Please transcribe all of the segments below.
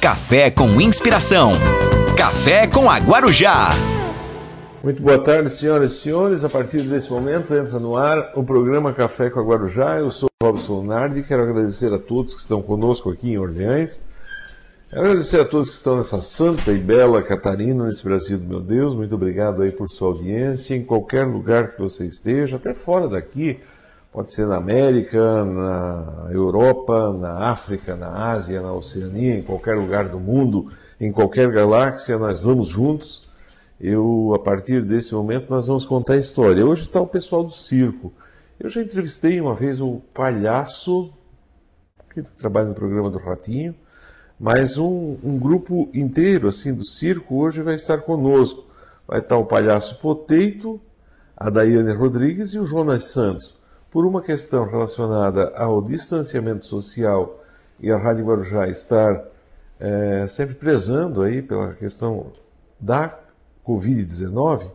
Café com inspiração. Café com a Guarujá. Muito boa tarde, senhoras e senhores. A partir desse momento entra no ar o programa Café com a Guarujá. Eu sou Robson Lunardi. Quero agradecer a todos que estão conosco aqui em Orleans. Quero agradecer a todos que estão nessa santa e bela Catarina, nesse Brasil do meu Deus. Muito obrigado aí por sua audiência. Em qualquer lugar que você esteja, até fora daqui, pode ser na América, na Europa, na África, na Ásia, na Oceania, em qualquer lugar do mundo, em qualquer galáxia, nós vamos juntos. Eu, a partir desse momento, nós vamos contar a história. Hoje está o pessoal do circo. Eu já entrevistei uma vez o palhaço, que trabalha no programa do Ratinho, mas um, um grupo inteiro assim do circo hoje vai estar conosco. Vai estar o palhaço Poteito, a Daiane Rodrigues e o Jonas Santos. Por uma questão relacionada ao distanciamento social e a Rádio Guarujá estar é, sempre prezando aí pela questão da Covid-19,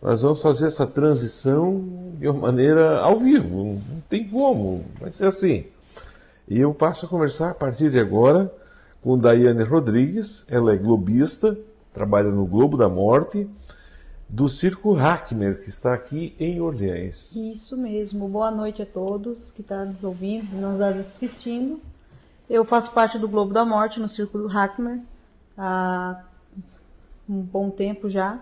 nós vamos fazer essa transição de uma maneira ao vivo, não tem como, vai ser assim. E eu passo a conversar a partir de agora com Daiane Rodrigues, ela é globista, trabalha no Globo da Morte, do Circo Hackmer, que está aqui em Orleans. Isso mesmo, boa noite a todos que estão nos ouvindo, nos assistindo. Eu faço parte do Globo da Morte no Circo Hackmer há um bom tempo já.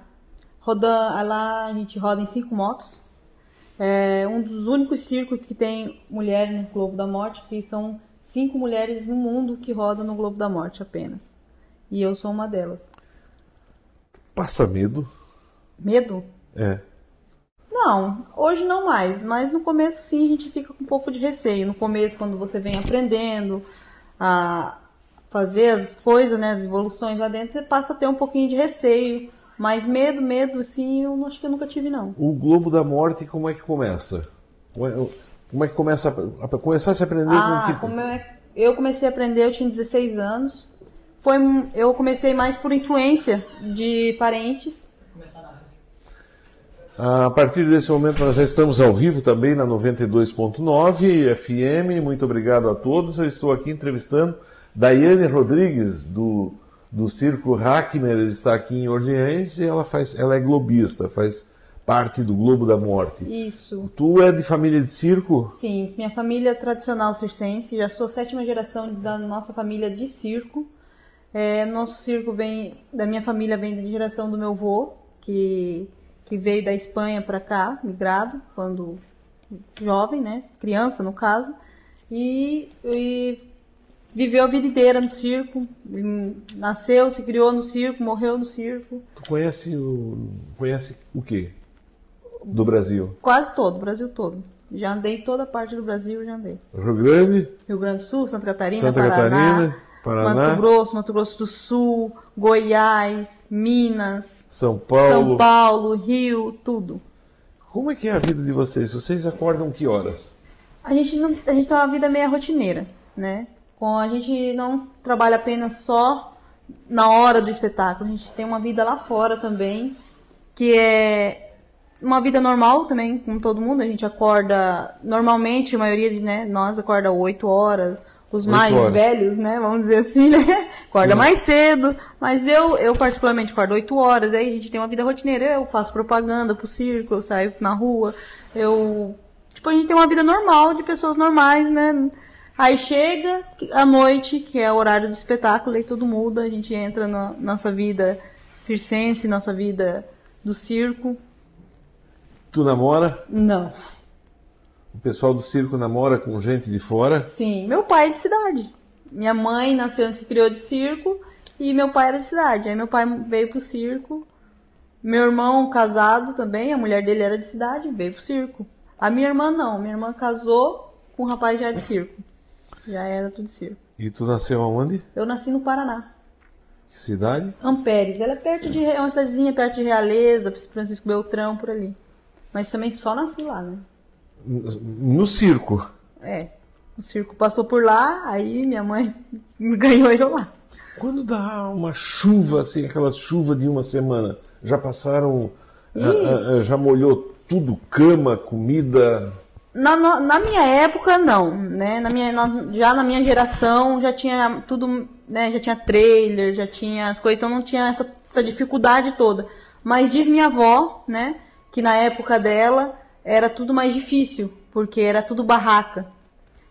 Roda, lá a gente roda em cinco motos. É um dos únicos circos que tem mulher no Globo da Morte, que são cinco mulheres no mundo que rodam no Globo da Morte apenas. E eu sou uma delas. Passa medo? Medo? É. Não, hoje não mais, mas no começo sim a gente fica com um pouco de receio. No começo, quando você vem aprendendo a fazer as coisas, né, as evoluções lá dentro, você passa a ter um pouquinho de receio. Mas medo, medo, sim, eu acho que eu nunca tive, não. O Globo da Morte, como é que começa? Como é que começa a, a começar a se aprender ah, com que... como eu, eu comecei a aprender, eu tinha 16 anos. Foi, eu comecei mais por influência de parentes. A partir desse momento nós já estamos ao vivo também na 92.9 FM. Muito obrigado a todos. Eu estou aqui entrevistando Daiane Rodrigues do, do Circo Hackmer. Ele está aqui em Orleans e ela faz, ela é globista, faz parte do Globo da Morte. Isso. Tu é de família de circo? Sim, minha família é tradicional circense, já sou sétima geração da nossa família de circo. É, nosso circo vem da minha família vem da geração do meu avô, que que veio da Espanha para cá, migrado, quando jovem, né, criança no caso, e, e viveu a vida inteira no circo, nasceu, se criou no circo, morreu no circo. Tu conhece o conhece o quê? do Brasil? Quase todo, o Brasil todo. Já andei toda parte do Brasil, já andei. Rio Grande? Rio Grande do Sul, Santa Catarina, Santa Paraná, Catarina, Paraná, Mato Grosso, Mato Grosso do Sul, Goiás, Minas, São Paulo. São Paulo, Rio, tudo. Como é que é a vida de vocês? Vocês acordam que horas? A gente não, a gente tem uma vida meio rotineira, né? Com a gente não trabalha apenas só na hora do espetáculo, a gente tem uma vida lá fora também, que é uma vida normal também, como todo mundo. A gente acorda normalmente, a maioria de né, nós acorda 8 horas. Os mais horas. velhos, né? Vamos dizer assim, né? Acorda Sim. mais cedo. Mas eu, eu particularmente acordo 8 horas. Aí a gente tem uma vida rotineira. Eu faço propaganda pro circo, eu saio na rua. Eu. Tipo, a gente tem uma vida normal de pessoas normais, né? Aí chega a noite, que é o horário do espetáculo, aí tudo muda. A gente entra na nossa vida circense, nossa vida do circo. Tu namora? Não. O pessoal do circo namora com gente de fora? Sim, meu pai é de cidade. Minha mãe nasceu e se criou de circo e meu pai era de cidade. Aí meu pai veio pro circo. Meu irmão casado também, a mulher dele era de cidade, veio pro circo. A minha irmã não, minha irmã casou com um rapaz já de circo. Já era tudo de circo. E tu nasceu aonde? Eu nasci no Paraná. Que cidade? Ampères, ela é perto de é uma cidadezinha perto de Realeza, Francisco Beltrão por ali. Mas também só nasci lá, né? No circo. É. O circo passou por lá, aí minha mãe me ganhou eu lá. Quando dá uma chuva, assim, aquela chuva de uma semana, já passaram, ah, ah, já molhou tudo, cama, comida. Na, na, na minha época, não, né? Na minha, na- já na minha geração já tinha tudo, né? Já tinha trailer, já tinha as coisas, então não tinha essa, essa dificuldade toda. Mas diz minha avó, né? Que na época dela era tudo mais difícil, porque era tudo barraca.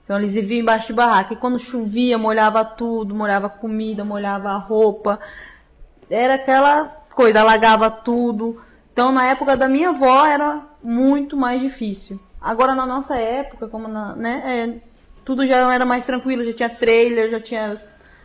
Então eles viviam embaixo de barraca. E quando chovia, molhava tudo, molhava comida, molhava a roupa. Era aquela coisa, alagava tudo. Então na época da minha avó era muito mais difícil. Agora na nossa época, como na, né, é, tudo já era mais tranquilo, já tinha trailer, já tinha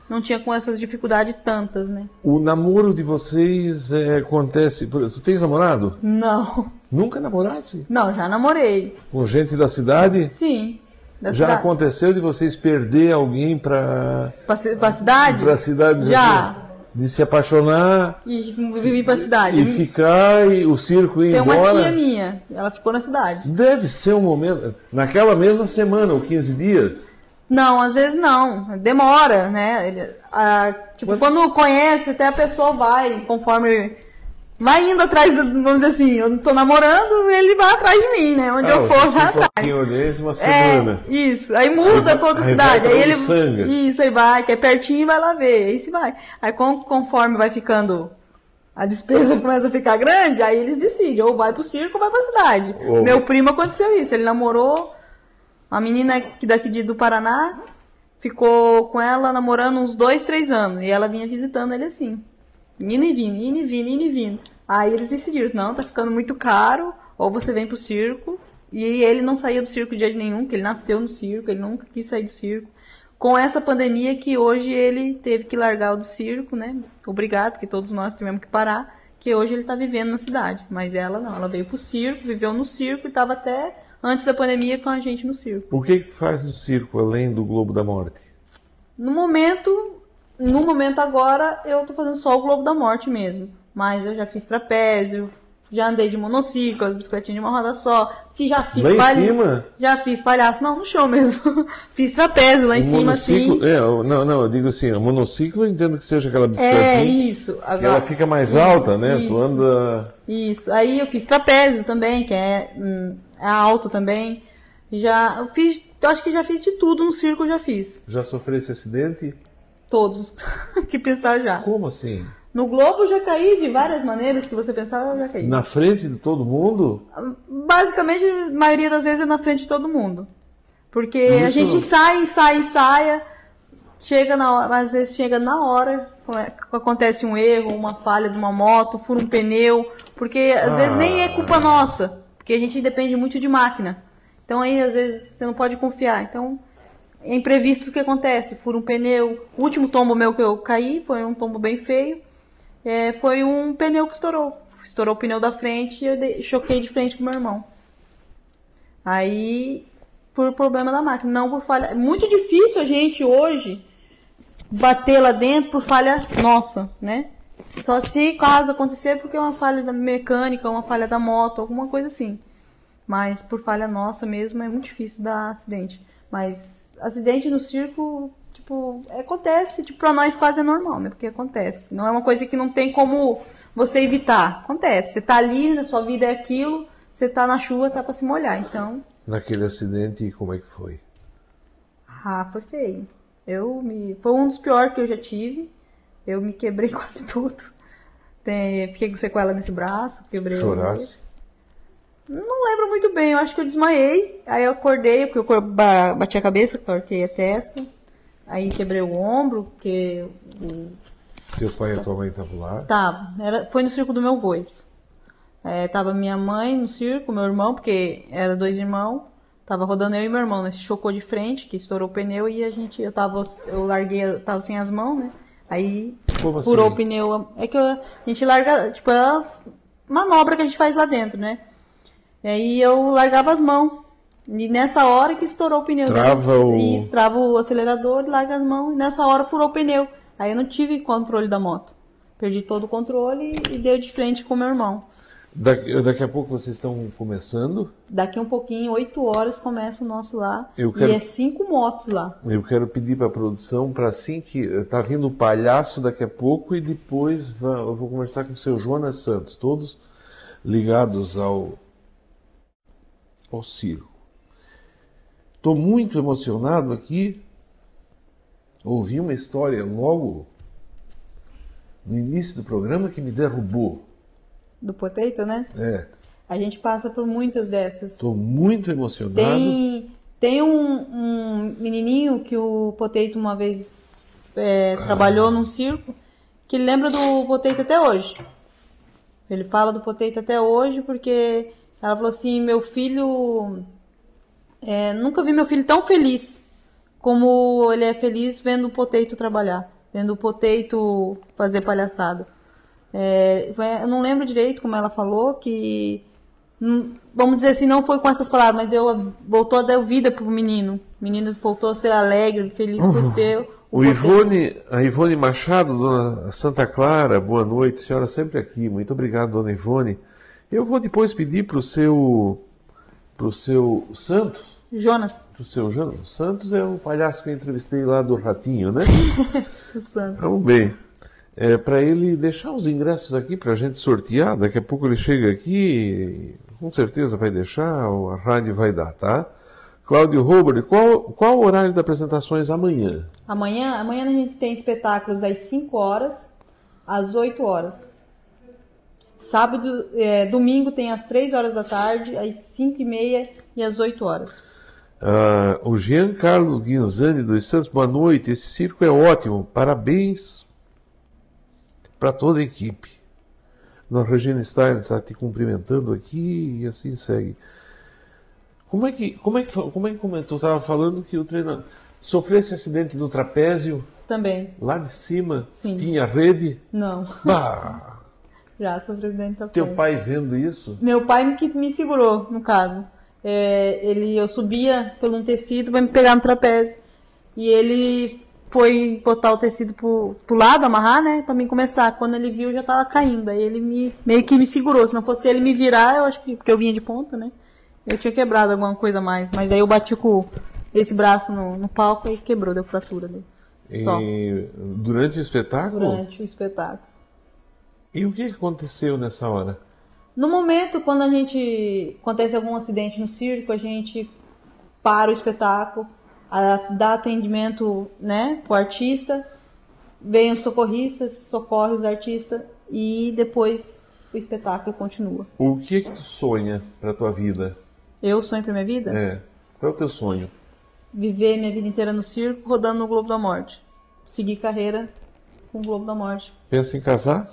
não tinha com essas dificuldades tantas, né? O namoro de vocês é, acontece. Tu tens namorado? Não. Nunca namorasse? Não, já namorei. Com gente da cidade? Sim. Da Já cidade. aconteceu de vocês perder alguém para pra cidade? a cidade? Já. De se apaixonar E vivi pra cidade. e ficar e o circo ir Tem uma embora? tia minha, ela ficou na cidade. Deve ser um momento. Naquela mesma semana, ou 15 dias. Não, às vezes não. Demora, né? Ah, tipo, Mas- quando conhece, até a pessoa vai, conforme. Vai indo atrás, vamos dizer assim, eu não tô namorando, ele vai atrás de mim, né? Onde Ah, eu for, vai atrás. Orleans uma semana. É, isso. Aí muda Aí pra outra aí cidade. Aí ele. Uruçanga. Isso, aí vai, que é pertinho e vai lá ver. Aí se vai. Aí con- conforme vai ficando. A despesa começa a ficar grande, aí eles decidem, ou vai pro circo ou vai pra cidade. Ou- Meu primo aconteceu isso, ele namorou uma menina que daqui de- do Paraná, ficou com ela namorando uns dois, três anos, e ela vinha visitando ele assim. Indo e vindo, indo e vindo, indo e vindo. Aí eles decidiram, não, tá ficando muito caro, ou você vem pro circo. E ele não saía do circo de jeito nenhum, que ele nasceu no circo, ele nunca quis sair do circo. Com essa pandemia que hoje ele teve que largar o do circo, né? Obrigado, porque todos nós tivemos que parar, que hoje ele tá vivendo na cidade. Mas ela não, ela veio pro circo, viveu no circo e tava até antes da pandemia com a gente no circo. O que, que tu faz no circo além do Globo da Morte? No momento, no momento agora, eu tô fazendo só o Globo da Morte mesmo. Mas eu já fiz trapézio, já andei de monociclo, as bicicletinhas de uma roda só. Já fiz Lá em palha- cima? Já fiz palhaço, não, no show mesmo. fiz trapézio lá em O cima, monociclo, assim. é, não, não, eu digo assim, o monociclo eu entendo que seja aquela É, bicicletinha isso. que Agora, ela fica mais alta, né? isso. Tu anda. Isso. Aí eu fiz trapézio também, que é, hum, é alto também. Já eu fiz, eu acho que já fiz de tudo no circo, eu já fiz. Já sofreu esse acidente? Todos que pensar já. Como assim? No Globo já caí de várias maneiras que você pensava, já caí. Na frente de todo mundo? Basicamente, a maioria das vezes é na frente de todo mundo. Porque a Isso- gente sai, sai, saia, chega na hora, às vezes chega na hora, come- acontece um erro, uma falha de uma moto, fura um pneu, porque às vezes nem é culpa nossa, porque a gente depende muito de máquina. Então aí às vezes você não pode confiar. Então é imprevisto que acontece, fura um pneu. O último tombo meu que eu caí foi um tombo bem feio. É, foi um pneu que estourou. Estourou o pneu da frente e eu dei- choquei de frente com meu irmão. Aí, por problema da máquina, não por falha. É muito difícil a gente hoje bater lá dentro por falha nossa, né? Só se caso acontecer porque é uma falha da mecânica, uma falha da moto, alguma coisa assim. Mas por falha nossa mesmo é muito difícil dar acidente. Mas acidente no circo, tipo, acontece, tipo, pra nós quase é normal, né? Porque acontece. Não é uma coisa que não tem como você evitar. Acontece. Você tá ali, na sua vida é aquilo, você tá na chuva, tá pra se molhar. Então, Naquele acidente, como é que foi? ah, foi feio. Eu me. Foi um dos piores que eu já tive. Eu me quebrei quase tudo. Tem... Fiquei com sequela nesse braço, quebrei. Chorasse? Não lembro muito bem, eu acho que eu desmaiei. Aí eu acordei, porque eu bati a cabeça, cortei a testa. Aí quebrei o ombro, porque o- Teu pai e a tua mãe estavam lá? tava. Era, foi no circo do meu vô. isso. É, tava minha mãe no circo, meu irmão, porque era dois irmãos. Tava rodando eu e meu irmão, né? Se chocou de frente, que estourou o pneu e a gente, eu tava, eu larguei, eu tava sem as mãos, né? Aí Como furou assim? o pneu. É que a gente larga, tipo, as manobras que a gente faz lá dentro, né? E aí eu largava as mãos. E nessa hora que estourou o pneu. Trava o- Isso, trava o acelerador, larga as mãos. E nessa hora furou o pneu. Aí eu não tive controle da moto. Perdi todo o controle e deu de frente com o meu irmão. Daqui, daqui a pouco vocês estão começando. Daqui um pouquinho, 8 horas, começa o nosso lá. Eu quero- E é cinco motos lá. Eu quero pedir para a produção para assim que tá vindo o palhaço daqui a pouco e depois eu vou conversar com o seu Jonas Santos, todos ligados ao ao circo. Estou muito emocionado aqui. Ouvi uma história logo no início do programa que me derrubou. Do potato, né? É. A gente passa por muitas dessas. Estou muito emocionado. Tem, tem um, um menininho que o Potato uma vez é, trabalhou num circo que lembra do Potato até hoje. Ele fala do Potato até hoje porque ela falou assim: meu filho. é, nunca vi meu filho tão feliz como ele é feliz vendo o Potato trabalhar, vendo o Potato fazer palhaçada. É, eu não lembro direito como ela falou, que. hum, Vamos dizer assim, não foi com essas palavras, mas deu, voltou a dar vida pro menino. O menino voltou a ser alegre, feliz por ter Uhum. O. Ivone, a Ivone Machado, dona Santa Clara, boa noite, senhora sempre aqui. Muito obrigado, dona Ivone. Eu vou depois pedir para o seu, pro seu Santos, Jonas pro seu Jano. O Santos é o palhaço que eu entrevistei lá do Ratinho, né? dos Santos. Vamos bem. É, para ele deixar os ingressos aqui para a gente sortear, daqui a pouco ele chega aqui, com certeza vai deixar, a rádio vai dar, tá? Cláudio Robert, qual, qual o horário das apresentações amanhã? Amanhã, amanhã a gente tem espetáculos às 5 horas, às 8 horas. Sábado, é, domingo tem às 3 horas da tarde, às 5 e meia e às 8 horas. Ah, o Giancarlo Guinzani dos Santos, boa noite. Esse circo é ótimo. Parabéns para toda a equipe. Nós, Regina Stein está te cumprimentando aqui e assim segue. Como é que, como é que, como é que comentou? Estava falando que o treinador sofreu esse acidente no trapézio, Também. lá de cima, Sim. tinha rede. Não, Bah, já sou presidente da teu pai vendo isso? Meu pai que me segurou, no caso. É, ele, eu subia pelo um tecido para me pegar no trapézio. E ele foi botar o tecido pro, pro lado, amarrar, né? Pra mim começar. Quando ele viu, eu já tava caindo. Aí ele me, meio que me segurou. Se não fosse ele me virar, eu acho que, porque eu vinha de ponta, né? Eu tinha quebrado alguma coisa mais. Mas aí eu bati com esse braço no, no palco e quebrou, deu fratura dele. Só. E, durante o espetáculo? Durante o espetáculo. E o que aconteceu nessa hora? No momento, quando a gente acontece algum acidente no circo, a gente para o espetáculo, a- dá atendimento, né, pro artista, vem os socorristas, socorre os artistas e depois o espetáculo continua. O que que tu sonha para tua vida? Eu sonho pra minha vida? É. Qual é o teu sonho? Viver minha vida inteira no circo, rodando no Globo da Morte. Seguir carreira com o Globo da Morte. Pensa em casar?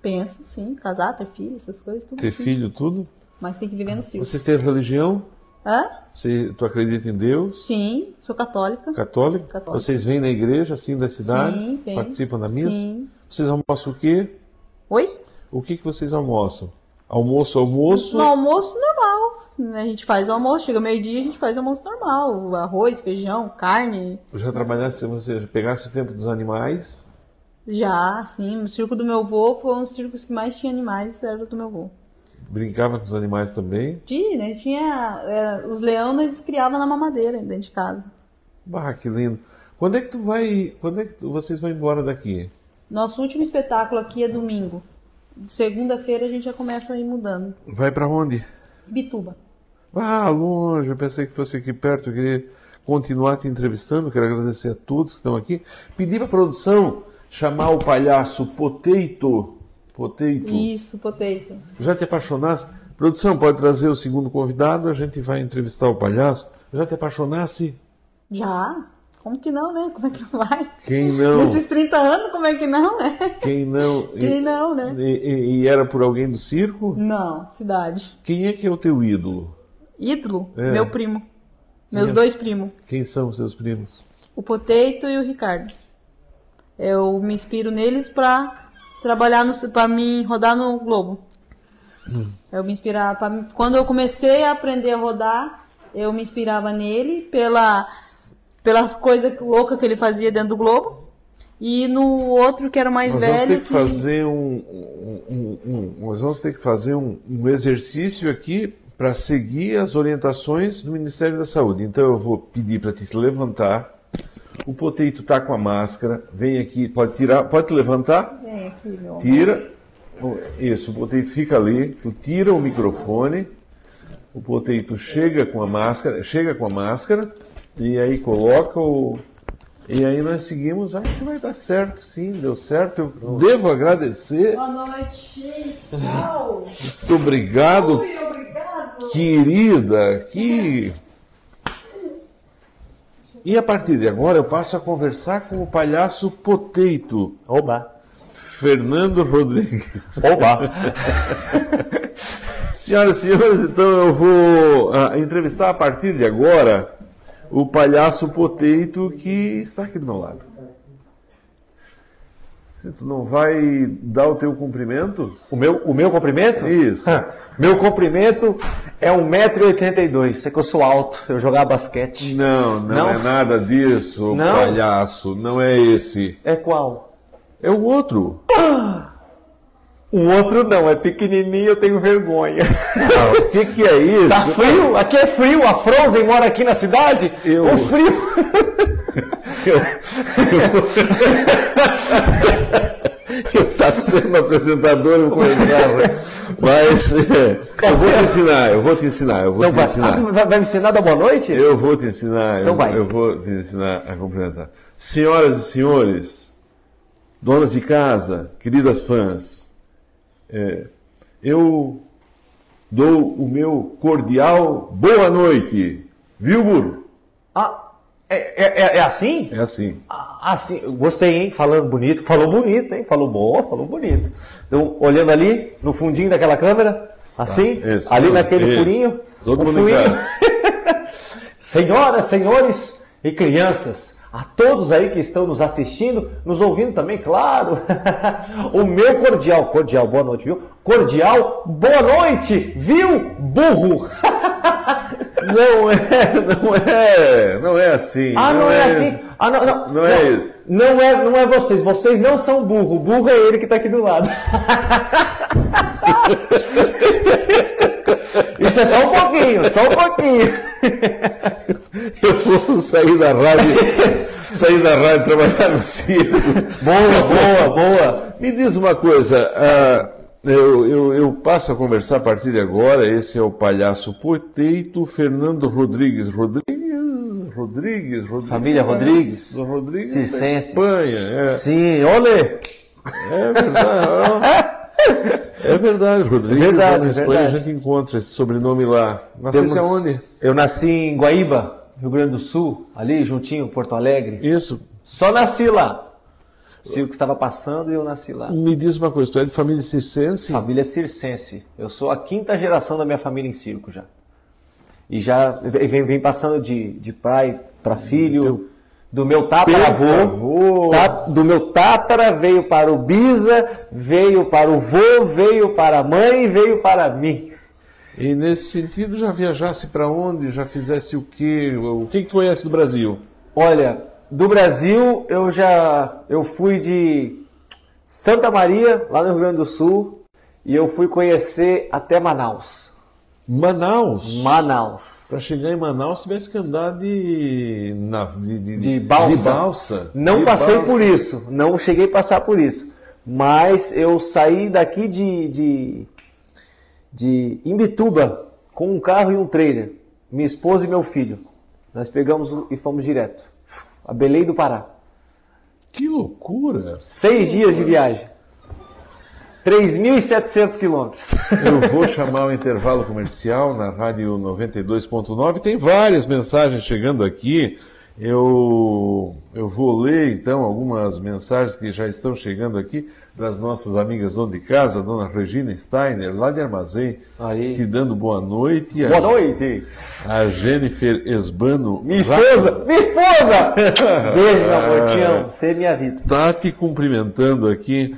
Penso, sim, casar, ter filho, essas coisas, tudo Ter sim. filho, tudo? Mas tem que viver no circo. Vocês têm religião? Hã? Você, tu acredita em Deus? Sim, sou católica. Católico? Católica. Vocês vêm na igreja, assim, da cidade? Sim, vem. Participam da missa? Sim. Vocês almoçam o quê? Oi? O que que vocês almoçam? Almoço, almoço? No almoço normal. A gente faz o almoço, chega meio-dia, a gente faz o almoço normal. Arroz, feijão, carne. Já trabalhasse, você já pegasse o tempo dos animais? Já, sim. O circo do meu avô foi um dos circos que mais tinha animais, era do meu avô. Brincava com os animais também? Tinha, né? Tinha. é, os leões nós criava na mamadeira dentro de casa. Bah, que lindo. Quando é que tu vai. Quando é que tu- vocês vão embora daqui? Nosso último espetáculo aqui é domingo. Segunda-feira a gente já começa a ir mudando. Vai para onde? Bituba. Ah, longe, eu pensei que fosse aqui perto, eu queria continuar te entrevistando, quero agradecer a todos que estão aqui. Pedir para a produção chamar o palhaço Poteito. Poteito. Isso, potato. Já te apaixonasse? Produção, pode trazer o segundo convidado, a gente vai entrevistar o palhaço. Já te apaixonasse? Já? Como que não, né? Como é que não vai? Quem não? Nesses 30 anos, como é que não, né? Quem não? Quem não, né? E, e- e era por alguém do circo? Não, cidade. Quem é que é o teu ídolo? Ídolo? É. Meu primo. Meus é? dois primos. Quem são os seus primos? O Potato e o Ricardo. Eu me inspiro neles pra trabalhar no, pra mim rodar no Globo. Eu me inspirava pra quando eu comecei a aprender a rodar, eu me inspirava nele pela pelas coisas loucas que ele fazia dentro do Globo. E no outro que era mais Nós velho vamos ter que que- fazer um, um- um- um- nós vamos ter que fazer um, um exercício aqui para seguir as orientações do Ministério da Saúde. Então eu vou pedir para te levantar. O Poteito tá com a máscara. Vem aqui, pode tirar, pode te levantar? Vem aqui, meu amor. Tira. Isso, o Poteito fica ali. Tu tira o microfone. O poteito chega com a máscara, chega com a máscara e aí coloca o e aí nós seguimos, acho que vai dar certo, sim, deu certo. Eu devo agradecer. Boa noite. Tchau. Muito obrigado, Ui, obrigado. querida. Que e a partir de agora eu passo a conversar com o palhaço Poteito, Oba! Fernando Rodrigues. Oba! Senhoras e senhores, então eu vou ah, entrevistar a partir de agora o palhaço Poteito que está aqui do meu lado. Se tu não vai dar o teu cumprimento? O meu, o meu comprimento? Isso. meu comprimento é 1,82m. Sei que eu sou alto, eu jogava basquete. Não, não, Não? é nada disso, Não? palhaço. Não é esse. É qual? É o outro. O outro não, é pequenininho, eu tenho vergonha. O que, que é isso? Tá frio? Aqui é frio, a Frozen mora aqui na cidade? Eu- O frio. Eu tá sendo apresentador, eu começava. Mas é, eu vou te ensinar, eu vou te ensinar, eu vou Então te vai, ensinar. Ah, você vai, vai me ensinar a dar boa noite? Eu vou te ensinar, Então eu, vai. eu vou te ensinar a cumprimentar. Senhoras e senhores, donas de casa, queridas fãs, é, eu dou o meu cordial boa noite. Viu, burro? Ah, é, é, é- é assim? É assim. Ah, sim, eu gostei, hein? Falando bonito. Falou bonito, hein? Falou boa, falou bonito. Então, olhando ali, no fundinho daquela câmera, assim, Tá, isso, ali naquele isso. furinho. Todo o mundo furinho. Senhoras, senhores e crianças, a todos aí que estão nos assistindo, nos ouvindo também, claro. o meu cordial, cordial, boa noite, viu? Cordial, boa noite, viu? Burro. Não é, não é, não é assim. Ah, não, é, assim. Ah, não, não, Não é isso. Não é, não é vocês. Vocês não são burro. O burro é ele que está aqui do lado. Isso é só um pouquinho, só um pouquinho. Eu vou sair da rádio, sair da rádio e trabalhar no circo. Boa, boa, boa. Me diz uma coisa, ah, eu, eu, eu passo a conversar a partir de agora. Esse é o palhaço Poteito Fernando Rodrigues. Rodrigues, Rodrigues, Rodrigues. Família Rodrigues. Rodrigues da Circense. Espanha. É, Sim, olê. é verdade. É verdade, Rodrigues. Verdade, lá na Espanha verdade. a gente encontra esse sobrenome lá. Nascesse Temos- aonde? Eu nasci em Guaíba, Rio Grande do Sul, ali juntinho, Porto Alegre. Isso. Só nasci lá. O circo estava passando e eu nasci lá. Me diz uma coisa, tu é de família circense? Família circense. Eu sou a quinta geração da minha família em circo já. E já vem, vem passando de, de pai para filho, Teu do meu tataravô, ta- do meu tatara veio para o bisa, veio para o vô, veio para a mãe, veio para mim. E nesse sentido, já viajasse para onde? Já fizesse o quê? O que, que tu conhece do Brasil? Olha, do Brasil eu já eu fui de Santa Maria, lá no Rio Grande do Sul, e eu fui conhecer até Manaus. Manaus. Manaus. Para chegar em Manaus, tivesse que andar de, na, de, de, De balsa. de balsa. Não De passei balsa. por isso, não cheguei a passar por isso. Mas eu saí daqui de, de, de Imbituba com um carro e um trailer. Minha esposa e meu filho. Nós pegamos e fomos direto. A Belém do Pará. Que loucura! Seis dias de viagem. 3.700 quilômetros. Eu vou chamar o intervalo comercial na Rádio 92.9. Tem várias mensagens chegando aqui. Eu, eu vou ler então algumas mensagens que já estão chegando aqui das nossas amigas dona de casa, dona Regina Steiner, lá de Armazém, Aí. te dando boa noite. A- Boa noite. A Jennifer Esbano. Minha esposa! Minha esposa! Beijo, meu amor, te amo. Você é minha vida. Tá te cumprimentando aqui.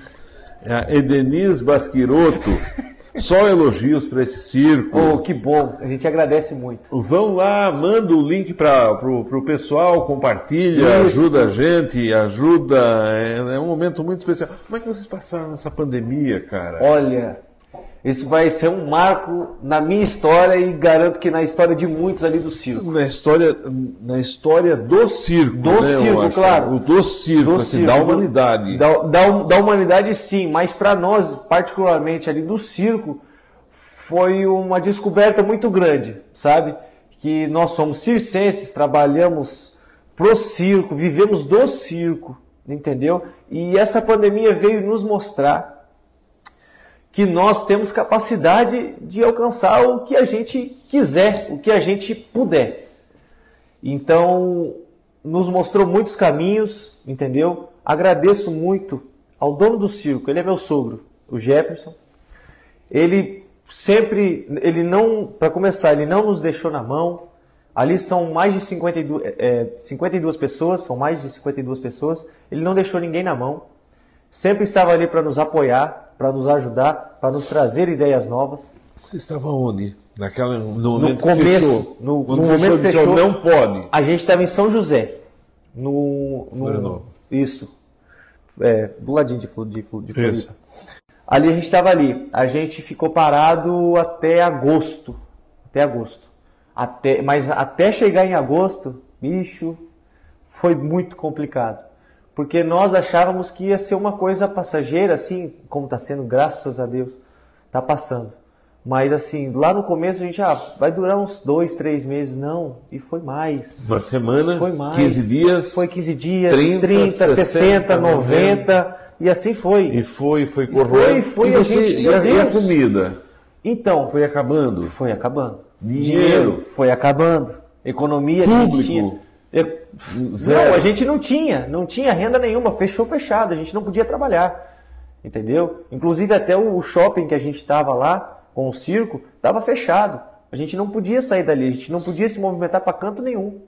A Edenise Basquiroto. Só elogios para esse circo. Oh, que bom. A gente agradece muito. Vão lá, manda o link para o pessoal, compartilha, Isso. ajuda a gente, ajuda. É, é um momento muito especial. Como é que vocês passaram nessa pandemia, cara? Olha, isso vai ser um marco na minha história e garanto que na história de muitos ali do circo. Na história, na história do circo. Do né, circo, claro. O do circo, Do assim, circo, da humanidade. Da, da, da humanidade, sim, mas para nós, particularmente ali do circo, foi uma descoberta muito grande, sabe? Que nós somos circenses, trabalhamos pro circo, vivemos do circo, entendeu? E essa pandemia veio nos mostrar que nós temos capacidade de alcançar o que a gente quiser, o que a gente puder. Então, nos mostrou muitos caminhos, entendeu? Agradeço muito ao dono do circo, ele é meu sogro, o Jefferson. Ele sempre, ele não, para começar, ele não nos deixou na mão. Ali são mais de 52, é, 52 pessoas, são mais de 52 pessoas. Ele não deixou ninguém na mão. Sempre estava ali para nos apoiar, para nos ajudar, para nos trazer ideias novas. Você estava onde? Naquela, no momento no começo, fechou. no, Quando no fechou, momento disse, fechou, não pode. A gente estava em São José, no, no isso, é, do ladinho de, de, de Floripa. Ali a gente estava ali. A gente ficou parado até agosto, até agosto. Até, mas até chegar em agosto, bicho, foi muito complicado. Porque nós achávamos que ia ser uma coisa passageira, assim, como está sendo, graças a Deus, está passando. Mas assim, lá no começo a gente, ah, vai durar uns dois, três meses, não, e foi mais. Uma semana, Foi mais. 15 dias. Foi 15 dias, 30, 30, 60, 60, 90, e assim foi. E foi, foi foi, correndo. foi, e, a você, gente, e, a, e a comida? Então, Foi acabando. foi acabando. Dinheiro. foi acabando. Economia a Público. gente tinha. Não, a gente não tinha, não tinha renda nenhuma, fechou fechado, a gente não podia trabalhar. Entendeu? Inclusive até o shopping que a gente estava lá, com o circo, estava fechado. A gente não podia sair dali, a gente não podia se movimentar para canto nenhum.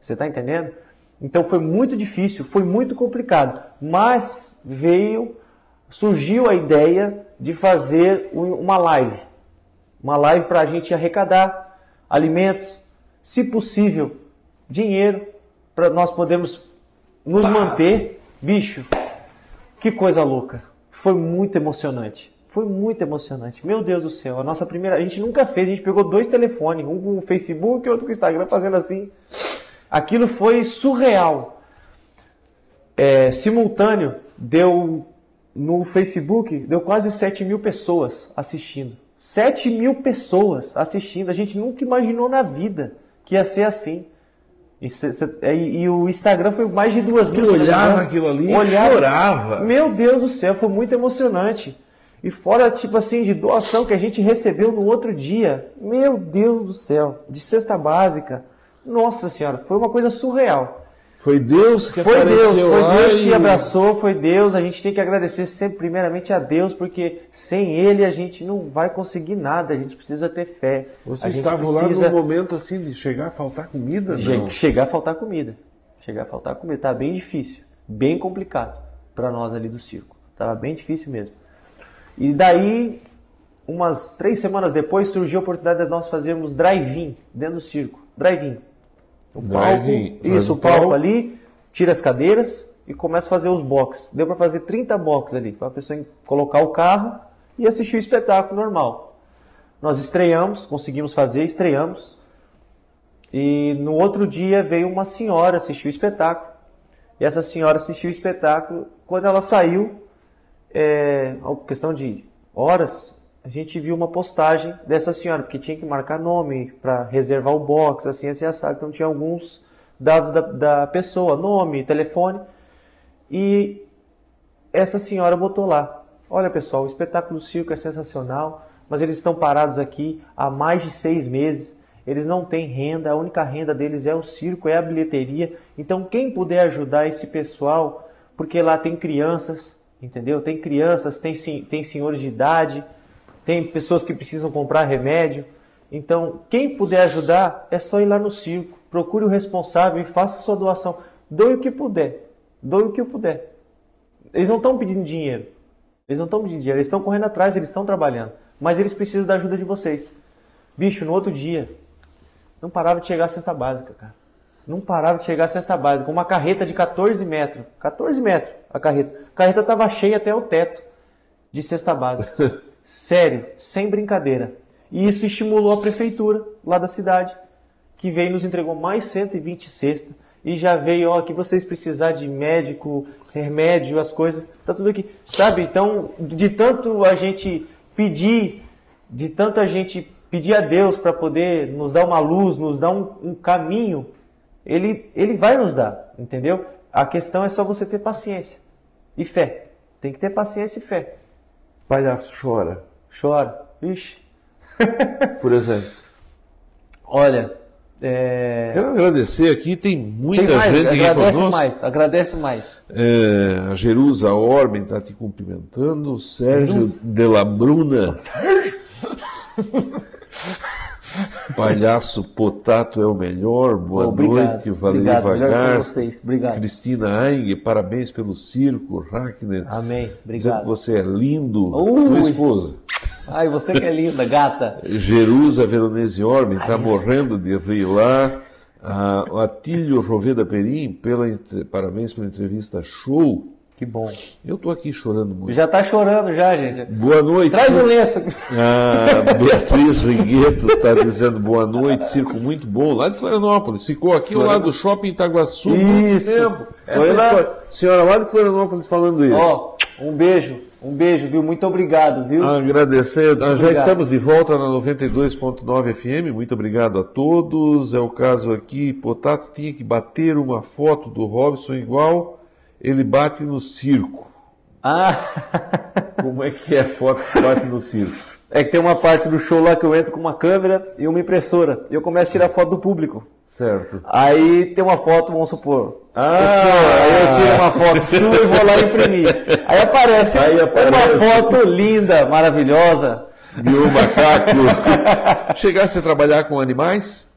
Você está entendendo? Então foi muito difícil, foi muito complicado. Mas veio, surgiu a ideia de fazer um- uma live. Uma live para a gente arrecadar alimentos, se possível, dinheiro, para nós podermos nos manter. Bicho, que coisa louca. Foi muito emocionante. Foi muito emocionante. Meu Deus do céu, a nossa primeira. A gente nunca fez, a gente pegou dois telefones, um com o Facebook e outro com o Instagram, fazendo assim. Aquilo foi surreal. É, simultâneo, deu no Facebook, deu quase 7 mil pessoas assistindo. 7 mil pessoas assistindo. A gente nunca imaginou na vida que ia ser assim. E, cê- cê- e- e o Instagram foi mais de duas mil. Tu olhava engano. aquilo ali e Olhava. chorava. Meu Deus do céu, foi muito emocionante. E fora, tipo assim, de doação que a gente recebeu no outro dia. Meu Deus do céu, de cesta básica. Nossa senhora, foi uma coisa surreal. Foi Deus que Foi Deus, apareceu foi lá Deus que abraçou, foi Deus. A gente tem que agradecer sempre, primeiramente, a Deus, porque sem Ele a gente não vai conseguir nada. A gente precisa ter fé. Vocês estavam precisa lá no momento assim de chegar a faltar comida? Não. chegar a faltar comida. Chegar a faltar comida. Tá bem difícil, bem complicado para nós ali do circo. Tava bem difícil mesmo. E daí, umas três semanas depois, surgiu a oportunidade de nós fazermos drive-in dentro do circo. Drive-in. O palco, isso, o palco palco. ali, tira as cadeiras e começa a fazer os boxes. Deu para fazer 30 boxes ali, para a pessoa colocar o carro e assistir o espetáculo normal. Nós estreamos, conseguimos fazer, estreamos. E no outro dia veio uma senhora assistir o espetáculo. E essa senhora assistiu o espetáculo. Quando ela saiu, é, questão de horas, a gente viu uma postagem dessa senhora, porque tinha que marcar nome para reservar o box, assim, assim, assado. Então tinha alguns dados da, da pessoa, nome, telefone. E essa senhora botou lá: Olha pessoal, o espetáculo do circo é sensacional, mas eles estão parados aqui há mais de seis meses. Eles não têm renda, a única renda deles é o circo, é a bilheteria. Então, quem puder ajudar esse pessoal, porque lá tem crianças, entendeu? Tem crianças, tem, tem senhores de idade, tem pessoas que precisam comprar remédio. Então, quem puder ajudar, é só ir lá no circo. Procure o responsável e faça sua doação. Doe o que puder. Doe o que puder. Eles não estão pedindo dinheiro. Eles não estão pedindo dinheiro. Eles estão correndo atrás, eles estão trabalhando. Mas eles precisam da ajuda de vocês. Bicho, no outro dia, não parava de chegar a cesta básica, cara. Não parava de chegar a cesta básica. Uma carreta de 14 metros. 14 metros a carreta. A carreta estava cheia até o teto de cesta básica. Sério, sem brincadeira. E isso estimulou a prefeitura lá da cidade, que veio e nos entregou mais 120 cestas. E já veio, ó, que vocês precisar de médico, remédio, as coisas, tá tudo aqui. Sabe? Então, de tanto a gente pedir, de tanta gente pedir a Deus para poder nos dar uma luz, nos dar um, um caminho, ele, ele vai nos dar, entendeu? A questão é só você ter paciência e fé. Tem que ter paciência e fé. Palhaço chora, Chora. Ixi. por exemplo. Olha, é... Quero agradecer aqui, tem muita tem mais, gente aqui agradece conosco. mais, agradece mais. É, a Jerusa Orben está te cumprimentando, Sérgio de la Bruna. Palhaço Potato é o melhor. Boa Obrigado, noite, Valeri obrigado, Vagar. vocês, obrigado. Cristina Aing, parabéns pelo circo. Rackner, Amém, dizendo que obrigado. você é lindo. Ui. Tua esposa. Ai, você que é linda, gata. Jerusa Veronese Orben está morrendo de rir lá. Ah, Atílio Roveda Perim, pela, parabéns pela entrevista show. Que bom. Eu estou aqui chorando muito. Já tá chorando já, gente. Boa noite. Traz o lenço. A Beatriz Rigueto está dizendo boa noite, circo muito bom, lá de Florianópolis. Ficou aqui ao lado do shopping Itaguaçu muito Isso. tempo. Essa Foi lá. Senhora lá de Florianópolis falando isso. Ó, um beijo, um beijo, viu? Muito obrigado, viu? Agradecer, nós já Obrigado. estamos de volta na 92.9 FM, muito obrigado a todos. É o caso aqui, Potato tinha que bater uma foto do Robson igual ele bate no circo. Ah, Como é que é a foto que bate no circo? é que tem uma parte do show lá que eu entro com uma câmera e uma impressora. E eu começo a tirar foto do público. Certo. Aí tem uma foto, vamos supor. Ah! aí eu tiro uma foto sua e vou lá imprimir. Aí aparece, Aí aparece. uma foto linda, maravilhosa. De um macaco. Chegasse a trabalhar com animais?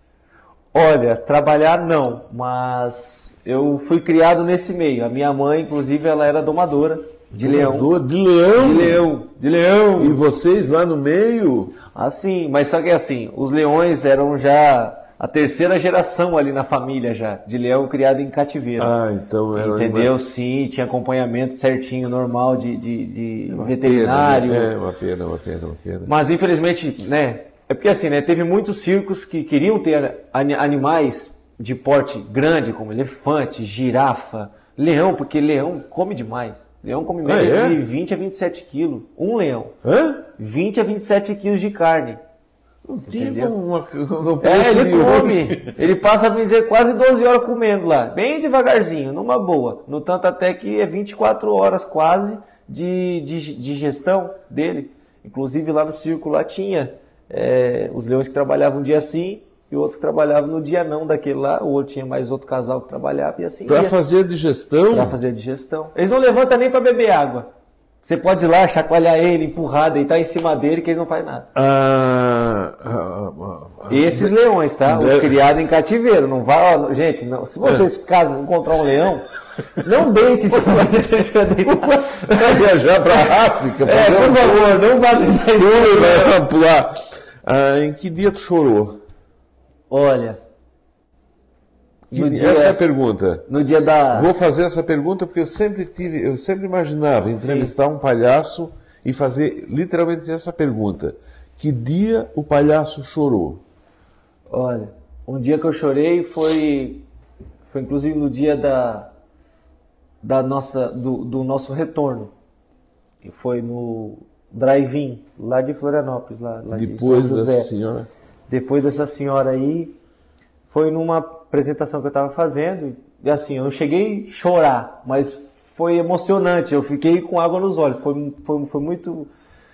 Olha, trabalhar não, mas eu fui criado nesse meio. A minha mãe, inclusive, ela era domadora de leão. De leão. De leão, de leão. E vocês lá no meio? Assim, mas só que assim, os leões eram já a terceira geração ali na família já, de leão criado em cativeiro. Ah, então era Entendeu? Sim, tinha acompanhamento certinho, normal de, de, de uma veterinário. Pena, né? É, uma pena, uma pena, uma pena. Mas infelizmente, né? É porque assim, né? Teve muitos circos que queriam ter ani- animais de porte grande, como elefante, girafa, leão, porque leão come demais. Leão come Ah, média é? de 20 a 27 quilos. Um leão. Hã? 20 a 27 quilos de carne. Não Entendeu? uma, no É, ele come. Ele passa, vamos dizer, quase 12 horas comendo lá. Bem devagarzinho, numa boa. No tanto até que é 24 horas quase de, de, de gestão dele. Inclusive lá no circo lá tinha é, os leões que trabalhavam um dia sim e outros que trabalhavam no dia não daquele lá. O outro tinha mais outro casal que trabalhava e assim Para fazer a digestão, Pra fazer a digestão. Eles não levantam nem para beber água. Você pode ir lá, chacoalhar ele, empurrar, deitar em cima dele que eles não fazem nada. ah, ah, ah, Esses leões, tá? Os criados em cativeiro. Não vai, ó, gente, não, se vocês caso encontrar um leão, não deite se estiver deitado. vai viajar para a África, É, por favor, não vá deitar em cima. vai pular. Ah, em que dia tu chorou? Olha, no dia, Essa é a pergunta. no dia da... Vou fazer essa pergunta porque eu sempre tive, eu sempre imaginava entrevistar um palhaço e fazer literalmente essa pergunta. Que dia o palhaço chorou? Olha, um dia que eu chorei foi, foi inclusive no dia da, da nossa, do, do nosso retorno. E foi no drive-in, lá de Florianópolis, lá, lá de São Depois José. dessa senhora. Depois dessa senhora aí, foi numa apresentação que eu estava fazendo. E assim, eu não cheguei a chorar, mas foi emocionante. Eu fiquei com água nos olhos. Foi, foi, foi muito.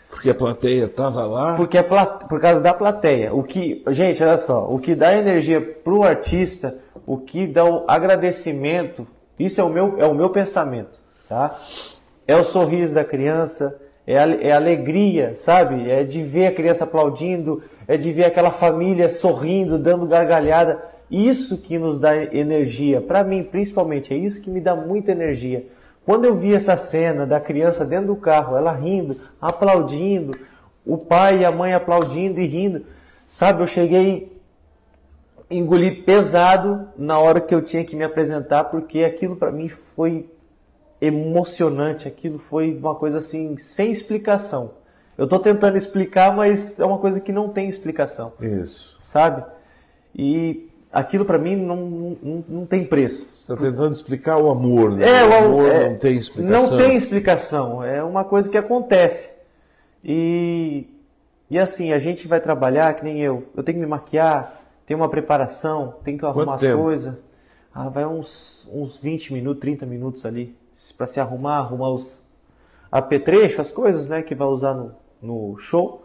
Porque a plateia estava lá. Porque pla- por causa da plateia. O que, gente, olha só, o que dá energia pro artista, o que dá o agradecimento, isso é o meu, é o meu pensamento, tá? É o sorriso da criança, é é alegria, sabe? É de ver a criança aplaudindo, é de ver aquela família sorrindo, dando gargalhada. Isso que nos dá energia. Para mim, principalmente, é isso que me dá muita energia. Quando eu vi essa cena da criança dentro do carro, ela rindo, aplaudindo, o pai e a mãe aplaudindo e rindo, sabe? Eu cheguei a engolir pesado na hora que eu tinha que me apresentar, porque aquilo para mim foi emocionante, aquilo foi uma coisa assim, sem explicação. Eu tô tentando explicar, mas é uma coisa que não tem explicação, Isso. sabe? E aquilo para mim não, não, não tem preço. Você está tentando explicar o amor, né? É, o amor é, não tem explicação. Não tem explicação. É uma coisa que acontece. E E assim, a gente vai trabalhar, que nem eu. Eu tenho que me maquiar, tem uma preparação, tem que arrumar Quanto as coisas. Ah, vai uns, uns 20 minutos, 30 minutos ali. Pra se arrumar, arrumar os apetrechos, as coisas, né, que vai usar no, no show.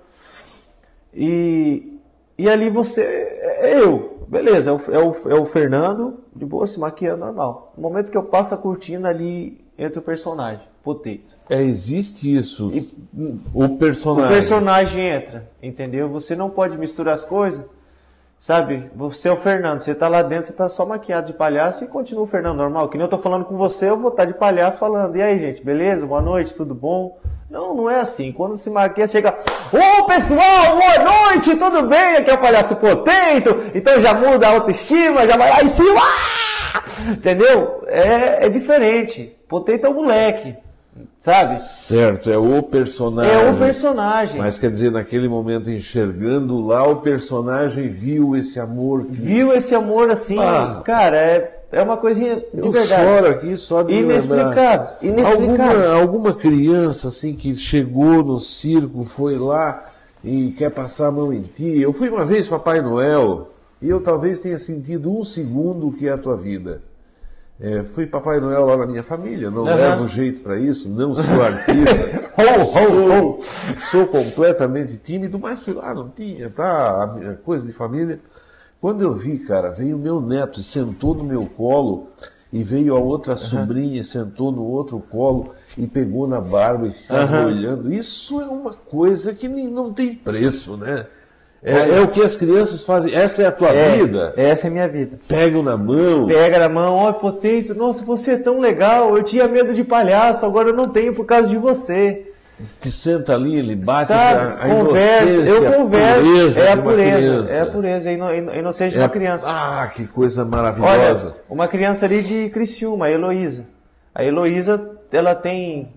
E, e ali você é eu, beleza, é o, é, o, é o Fernando, de boa, se maquiando normal. No momento que eu passo a cortina ali entre o personagem, Potato. É, existe isso. E- o O personagem. personagem entra, entendeu? Você não pode misturar as coisas, sabe? Você é o Fernando, você tá lá dentro, você tá só maquiado de palhaço e continua o Fernando normal. Que nem eu tô falando com você, eu vou estar de palhaço falando. E aí, gente, beleza? Boa noite, tudo bom? Não, não é assim. Quando se maquia, chega. Ô pessoal, boa noite, tudo bem? Aqui é o palhaço potento. Então já muda a autoestima, já vai lá em cima. Ah! Entendeu? É, é diferente. Potento é o moleque, sabe? Certo, é o personagem. É o personagem. Mas quer dizer, naquele momento, enxergando lá, o personagem viu esse amor. Que... viu esse amor assim, Ah. cara, é, é uma coisinha de Eu verdade. choro aqui só de Inexplicável, inexplicável. Alguma, alguma criança assim que chegou no circo, foi lá e quer passar a mão em ti. Eu fui uma vez Papai Noel e eu talvez tenha sentido um segundo o que é a tua vida. É, fui Papai Noel lá na minha família, não Aham. levo jeito para isso, não sou artista, sou, sou completamente tímido, mas fui lá, não tinha, tá? Coisa de família. Quando eu vi, cara, veio o meu neto e sentou no meu colo, e veio a outra sobrinha e sentou no outro colo e pegou na barba e ficava olhando. Isso é uma coisa que nem, não tem preço, né? É, é o que as crianças fazem. Essa é a tua É, vida. Essa é a minha vida. Pegam na mão. Pega na mão, ó, potento, nossa, você é tão legal, eu tinha medo de palhaço, agora eu não tenho por causa de você. te senta ali, ele bate Sabe? a, a Conversa, eu converso. pureza é a pureza, é a pureza, é a ino- a ino- a inocência de É uma a- criança. Ah, que coisa Olha, maravilhosa. uma criança ali de Criciúma, a Heloísa. A Heloísa, ela tem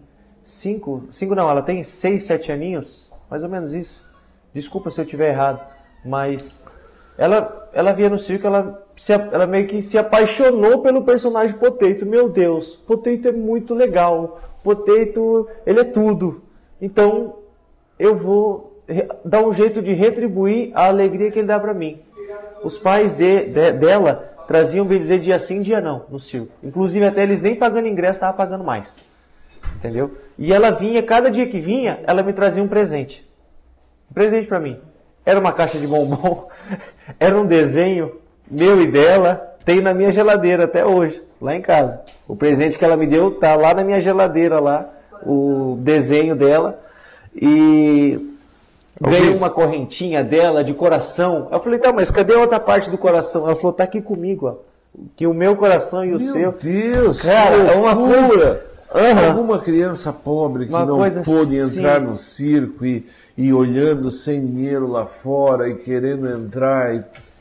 cinco, cinco não, ela tem seis, sete aninhos, mais ou menos isso. Desculpa se eu estiver errado, mas ela, ela via no circo, ela, se, ela meio que se apaixonou pelo personagem Potato. Meu Deus, Potato é muito legal. Potato, ele é tudo. Então, eu vou dar um jeito de retribuir a alegria que ele dá pra mim. Os pais de- de- dela traziam, bem dizer, dia sim, dia não, no circo. Inclusive, até eles nem pagando ingresso, estavam pagando mais. Entendeu? E ela vinha, cada dia que vinha, ela me trazia um presente. Um presente pra mim. Era uma caixa de bombom, era um desenho meu e dela, tem na minha geladeira até hoje, lá em casa. O presente que ela me deu tá lá na minha geladeira lá, o desenho dela. E ganhei uma correntinha dela de coração. Eu falei, tá, mas cadê a outra parte do coração? Ela falou, tá aqui comigo, ó. Que o meu coração e o Meu seu. Deus, Cara, é uma coisa- Aham. Alguma criança pobre que Uma não pôde assim. entrar no circo e, e olhando sem dinheiro lá fora e querendo entrar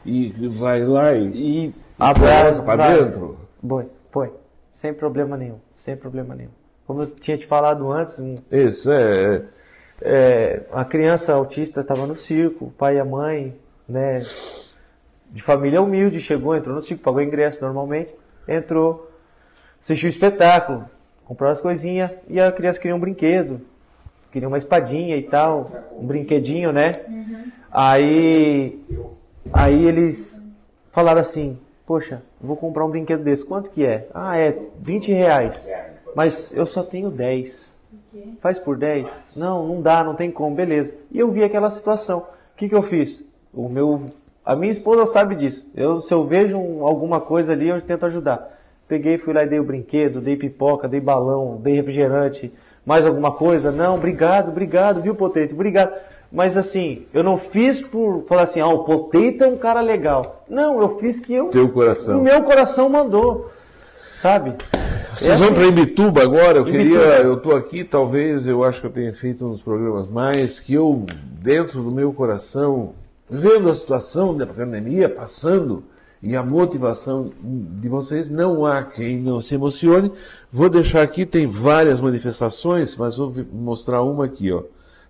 e, e vai lá e, E pra vai. dentro. Põe, põe. Sem problema nenhum. Sem problema nenhum. Como eu tinha te falado antes, Isso é. é, a criança autista estava no circo, o pai e a mãe, né, de família humilde, chegou, entrou no circo, pagou ingresso normalmente, entrou, assistiu o espetáculo, comprou as coisinhas e a criança queria um brinquedo, queria uma espadinha e tal, um brinquedinho, né? Aí, aí eles falaram assim, poxa, vou comprar um brinquedo desse, quanto que é? Ah, é 20 reais, mas eu só tenho 10. Faz por 10? Não, não dá, não tem como, beleza. E eu vi aquela situação. O que, que eu fiz? O meu, a minha esposa sabe disso. Eu, se eu vejo um- alguma coisa ali, eu tento ajudar. Peguei, fui lá e dei o brinquedo, dei pipoca, dei balão, dei refrigerante, mais alguma coisa? Não, obrigado, obrigado, viu, Potato? Obrigado. Mas assim, eu não fiz por falar assim, ah, o Potato é um cara legal. Não, eu fiz que eu. Teu coração. O meu coração mandou. Sabe? Vocês É vão assim. para Imbituba agora? Eu Imbituba. queria, eu tô aqui, talvez eu acho que eu tenha feito uns programas mais que eu dentro do meu coração, vendo a situação da pandemia passando e a motivação de vocês, não há quem não se emocione. Vou deixar aqui tem várias manifestações, mas vou mostrar uma aqui, ó,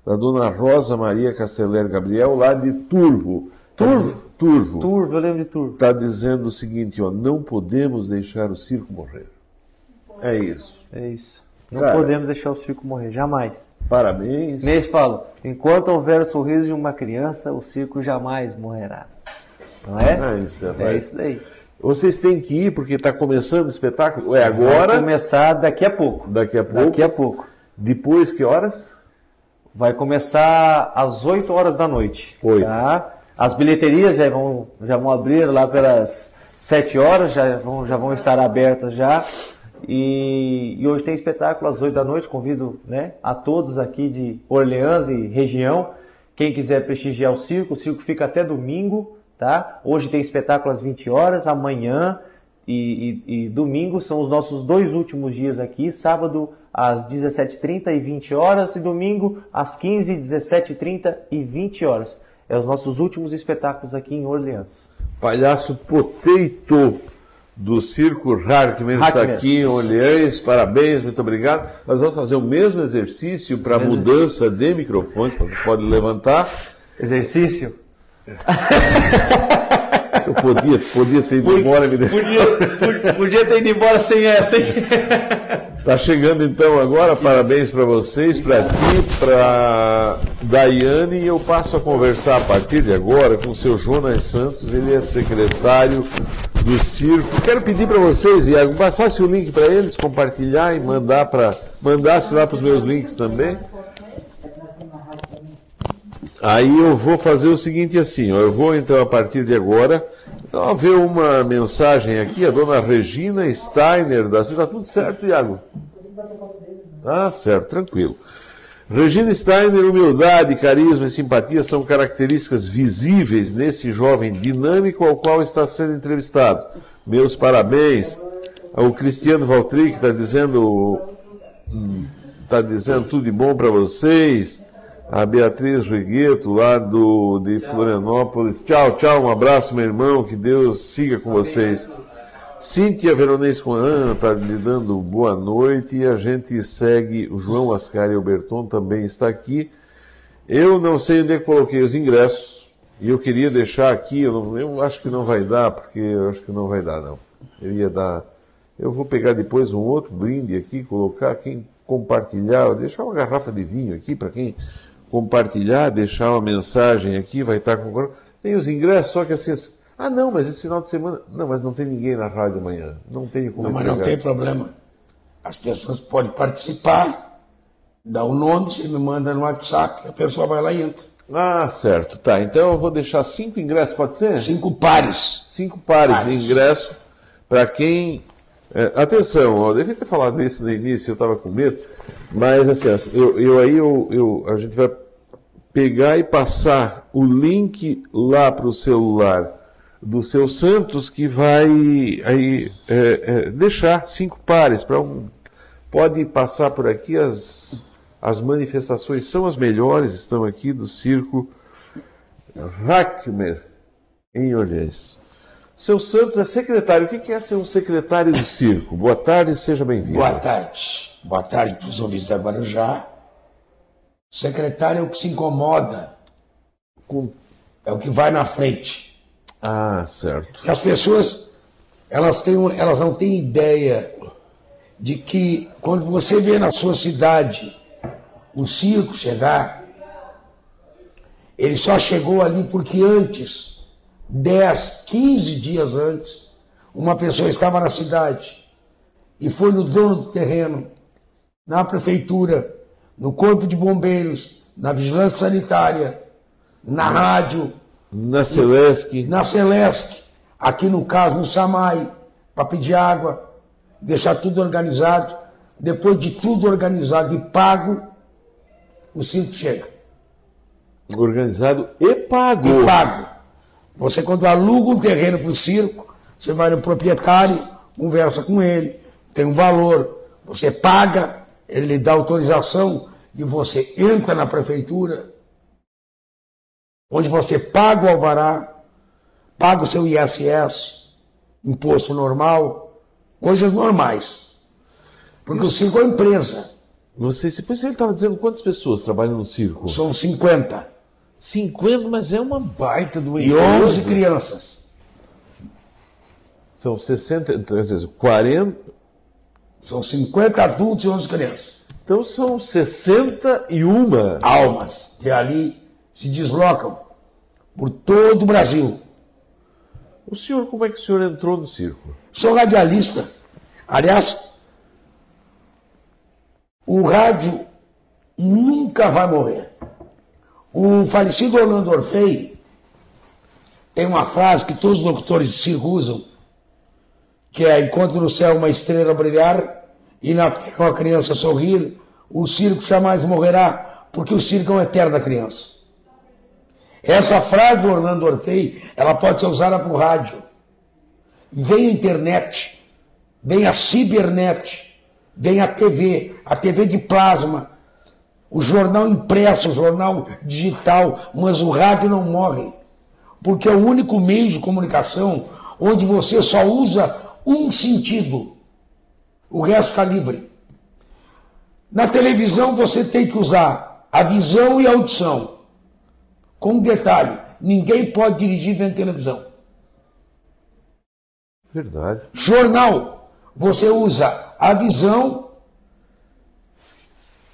da dona Rosa Maria Casteller Gabriel lá de Turvo. Tá Turvo? dize- Turvo. Turvo, eu lembro de Turvo. Está dizendo o seguinte, ó, não podemos deixar o circo morrer. É isso. É isso. Não Cara. podemos deixar o circo morrer, jamais. Parabéns. Neles fala, enquanto houver o sorriso de uma criança, o circo jamais morrerá. Não é? É isso, é rapaz. isso daí. Vocês têm que ir porque está começando o espetáculo. É Vai agora, começar daqui a pouco. daqui a pouco. Daqui a pouco. Depois, que horas? Vai começar às 8 horas da noite. Oito. Tá? As bilheterias já vão, já vão abrir lá pelas 7 horas, já vão, já vão estar abertas já. E, e hoje tem espetáculo às 8 da noite. Convido né, a todos aqui de Orleans e região. Quem quiser prestigiar o circo, o circo fica até domingo. Tá? Hoje tem espetáculo às 20 horas, amanhã e, e- e domingo são os nossos dois últimos dias aqui. Sábado às 17h30 e 20 horas e domingo às 15, 17h30 e 20 horas. É os nossos últimos espetáculos aqui em Orleans. Palhaço Potato do Circo Harkman está aqui em Orleans. Parabéns, muito obrigado. Nós vamos fazer o mesmo exercício para mudança de microfone. Você pode levantar. Exercício? Eu podia, podia ter ido embora me. Podia, podia ter ido embora sem essa, hein? Tá chegando então agora, parabéns para vocês, para ti, para Daiane, e eu passo a conversar a partir de agora com o seu Jonas Santos, ele é secretário do circo. Quero pedir para vocês, Iago, passasse o link para eles, compartilhar e mandar para mandasse lá para os meus links também. Aí eu vou fazer o seguinte assim, ó, eu vou então a partir de agora ó, ver uma mensagem aqui, a dona Regina Steiner, da está tudo certo, Iago? Ah, certo, tranquilo. Regina Steiner, humildade, carisma e simpatia são características visíveis nesse jovem dinâmico ao qual está sendo entrevistado. Meus parabéns ao Cristiano Valtri, que está dizendo está dizendo tudo de bom para vocês. A Beatriz Rigueto, lá do, de Florianópolis. Tchau, tchau, um abraço, meu irmão. Que Deus siga com vocês. Cíntia Veronês Coan está lhe dando boa noite. E a gente segue. O João Ascari Alberton também está aqui. Eu não sei onde é que coloquei os ingressos. E eu queria deixar aqui. Eu, não- eu acho que não vai dar, porque eu acho que não vai dar, não. Eu ia dar. Eu vou pegar depois um outro brinde aqui, colocar quem compartilhar, deixar uma garrafa de vinho aqui para quem compartilhar, deixar uma mensagem aqui, vai estar com. Tem os ingressos, só que assim. Ah, não, mas esse final de semana. Não, mas não tem ninguém na rádio amanhã. Não tenho como Não, mas não tem problema. As pessoas podem participar, dá o nome, você me manda no WhatsApp, a pessoa vai lá e entra. Ah, certo. Tá, então eu vou deixar cinco ingressos, pode ser? Cinco pares. cinco pares de Pares. ingresso para quem. É, atenção, ó, devia ter falado isso no início, eu estava com medo, mas assim, eu, eu aí eu, eu- a gente vai pegar e passar o link lá para o celular do seu Santos que vai aí é, é, deixar cinco pares para um. Pode passar por aqui as, as manifestações são as melhores, estão aqui do circo Hackmer em Orleans. Seu Santos é secretário. O que é ser um secretário do circo? Boa tarde, seja bem-vindo. Boa tarde. Boa tarde para os ouvintes da Guarujá. O secretário é o que se incomoda, Com- é o que vai na frente. Ah, certo. E as pessoas, elas, têm, elas não têm ideia de que quando você vê na sua cidade o circo chegar, ele só chegou ali porque antes, 10, 15 dias antes, uma pessoa estava na cidade e foi no dono do terreno, na prefeitura, no corpo de bombeiros, na vigilância sanitária, na rádio, Na Celesc, na Celesc, aqui no caso no Samai, para pedir água, deixar tudo organizado. Depois de tudo organizado e pago, o circo chega. organizado e pago. E pago. Você quando aluga um terreno para o circo, você vai no proprietário, conversa com ele, tem um valor, você paga, ele lhe dá autorização e você entra na prefeitura, onde você paga o alvará, paga o seu ISS, imposto normal, coisas normais. Porque o circo é uma empresa, Você, depois ele estava dizendo quantas pessoas trabalham no circo? são 50 50, mas é uma baita uma e empresa. 11 crianças. São 60, quer dizer, 40, São 50 adultos e 11 crianças. Então são 61 Almas que ali se deslocam por todo o Brasil. O senhor, como é que o senhor entrou no circo? Sou radialista. Aliás, o rádio nunca vai morrer. O falecido Orlando Orfei tem uma frase que todos os locutores de circo usam, que é enquanto no céu uma estrela brilhar e na terra uma criança sorrir, o circo jamais morrerá, porque o circo é um eterno da criança. Essa frase do Orlando Orfei, ela pode ser usada para o rádio. Vem a internet, vem a cibernet, vem a TV, a TV de plasma, o jornal impresso, o jornal digital, mas o rádio não morre. Porque é o único meio de comunicação onde você só usa um sentido, o resto está livre. Na televisão você tem que usar a visão e a audição. Com um detalhe: ninguém pode dirigir vendo televisão. Verdade. Jornal, você usa a visão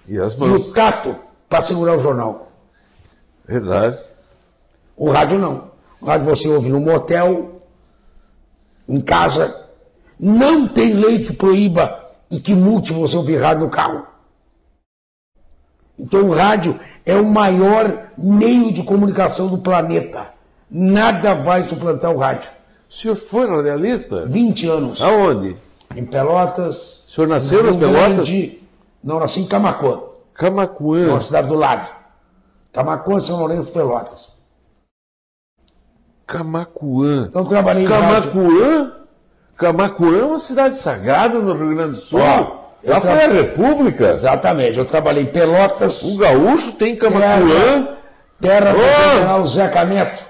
E as e mãos. o tato para segurar o jornal. Verdade. O rádio não. O rádio você ouve no motel, em casa. Não tem lei que proíba e que multe você ouvir rádio no carro. Então o rádio é o maior meio de comunicação do planeta. Nada vai suplantar o rádio. O senhor foi radialista? 20 anos. Aonde? Em Pelotas. O senhor nasceu nas Pelotas? Grande. Não, nasci em Camacuã, Camacuã. uma cidade do lado. Camacuã, São Lourenço, Pelotas. Camacuã. Então trabalhei. Camacuã? Camacuã é uma cidade sagrada no Rio Grande do Sul. Ó, Lá tra- foi a República. Exatamente. Eu trabalhei em Pelotas. O gaúcho tem Camacuã Terra, terra do general Zeca Neto.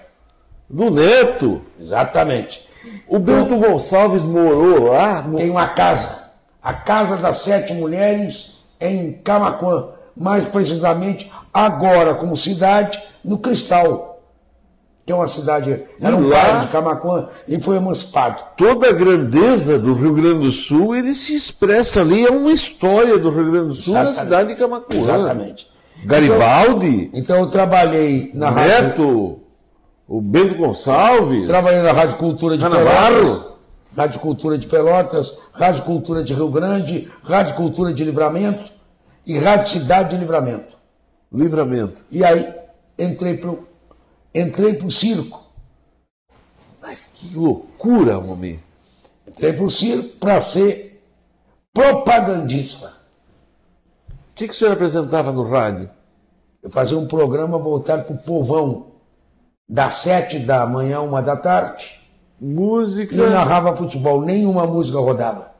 do Neto. Exatamente. O Bento Gonçalves morou lá. no- Tem uma casa. A Casa das Sete Mulheres em Camacuã. Mais precisamente, agora como cidade, no Cristal. Que é uma cidade, era um bairro de Camacuã e foi emancipado. Toda a grandeza do Rio Grande do Sul, ele se expressa ali. É uma história do Rio Grande do Sul na Exatamente. cidade de Camacuã. Exatamente. Garibaldi, Então eu trabalhei na rádio. Neto, o Bento Gonçalves. Trabalhei na Rádio Cultura de. Navarro? Rádio Cultura de Pelotas, Rádio Cultura de Rio Grande, Rádio Cultura de Livramento e Rádio Cidade de Livramento. Livramento. E aí entrei pro, entrei pro circo. Mas que loucura, homem. Entrei pro circo para ser propagandista. O que, que o senhor apresentava no rádio? Eu fazia um programa voltado pro povão, das sete da manhã, uma da tarde, Música. e eu narrava futebol, nenhuma música rodava.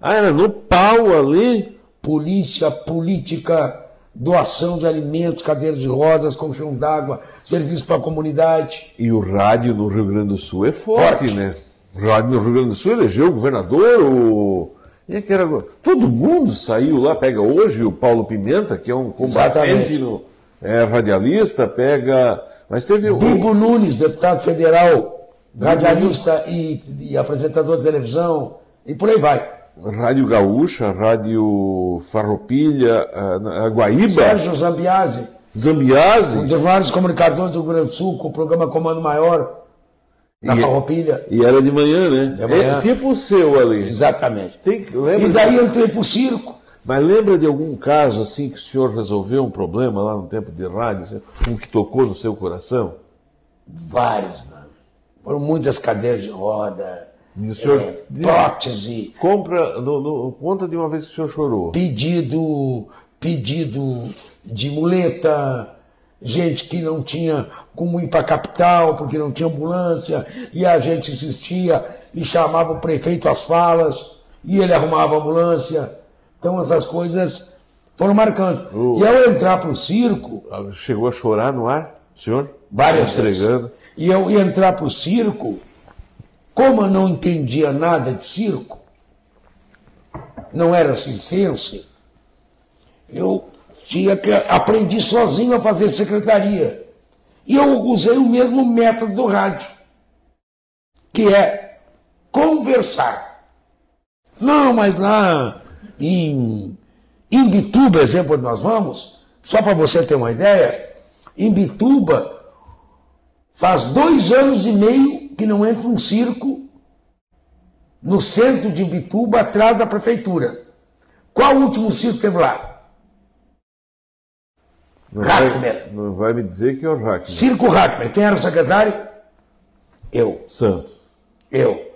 Ah, era no pau ali? polícia, política, doação de alimentos, cadeiras de rodas, colchão d'água, serviço para a comunidade. E o rádio no Rio Grande do Sul é forte, Forte. né? O rádio no Rio Grande do Sul elegeu o governador, o. Quem é que era? Todo mundo saiu lá, pega hoje o Paulo Pimenta, que é um combatente no, é radialista, pega. Mas teve o. Bibo Nunes, deputado federal, radialista e, e apresentador de televisão, e por aí vai. Rádio Gaúcha, Rádio Farroupilha, a, a Guaíba, Sérgio Zambiase, um Zambiase. dos maiores comunicadores do Rio Grande do Sul, com o programa Comando Maior, na E- Farroupilha. E era de manhã, né? De manhã. É tipo o seu ali. Exatamente. Tem, lembra E daí entrei pro circo. Mas lembra de algum caso assim que o senhor resolveu um problema lá no tempo de rádio, um que tocou no seu coração? Vários. Foram muitas cadeiras de roda, E o senhor- eh, prótese, Compra, no, no- conta de uma vez que o senhor chorou. pedido, pedido de muleta, gente que não tinha como ir para a capital porque não tinha ambulância, e a gente insistia e chamava o prefeito às falas, e ele arrumava a ambulância. Então essas coisas foram marcantes. E ao entrar para o circo, Chegou a chorar no ar, o senhor? várias Entregando. E eu ia entrar para o circo, como eu não entendia nada de circo, não era circense, eu tinha que aprendi sozinho a fazer secretaria. E eu usei o mesmo método do rádio, que é conversar. Não, mas lá em Imbituba, exemplo onde nós vamos, só para você ter uma ideia, Imbituba faz dois anos e meio que não entra um circo no centro de Imbituba, atrás da prefeitura. Qual o último circo que teve lá? Não Hackmer. vai, não vai me dizer que é o Hackmer. Circo Hackmer. Quem era o secretário? Eu. Santo. Eu.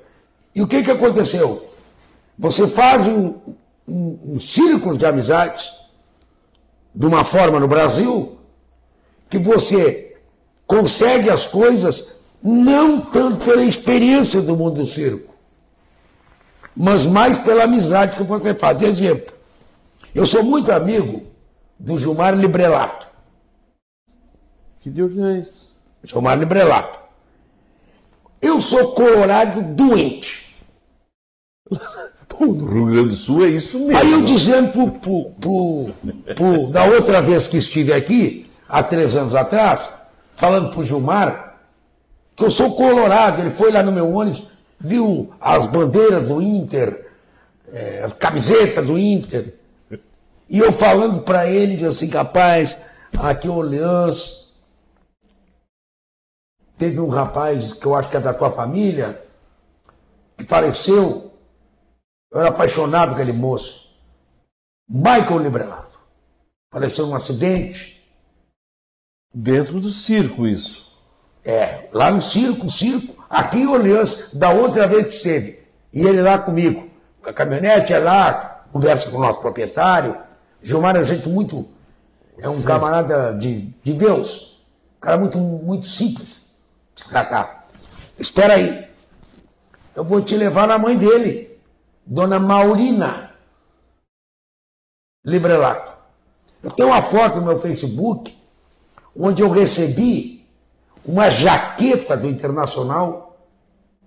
E o que, que aconteceu? Você faz um, um, um círculo de amizades de uma forma no Brasil que você consegue as coisas não tanto pela experiência do mundo do circo, mas mais pela amizade que você faz. Exemplo, eu sou muito amigo do Gilmar Librelato. Que de Orleans. Gilmar Librelato. Eu sou colorado doente. Pô, no Rio Grande do Sul é isso mesmo. Aí eu dizendo pro, pro, pro, pro- da outra vez que estive aqui, há três anos atrás, falando pro Gilmar, que eu sou colorado, ele foi lá no meu ônibus, viu as bandeiras do Inter, eh, a camiseta do Inter, e eu falando para ele assim, capaz, aqui em Orleans, teve um rapaz que eu acho que é da tua família, que faleceu, eu era apaixonado por aquele moço. Michael Librelato. Faleceu num acidente. Dentro do circo, isso. É, lá no circo, circo, aqui em Orleans, da outra vez que esteve. E ele lá comigo. A caminhonete é lá, conversa com o nosso proprietário. Gilmar é gente muito. É um camarada de, de Deus. Um cara muito, muito simples de se tratar. Espera aí. Eu vou te levar na mãe dele, Dona Maurina Librelato. Eu tenho uma foto no meu Facebook onde eu recebi uma jaqueta do Internacional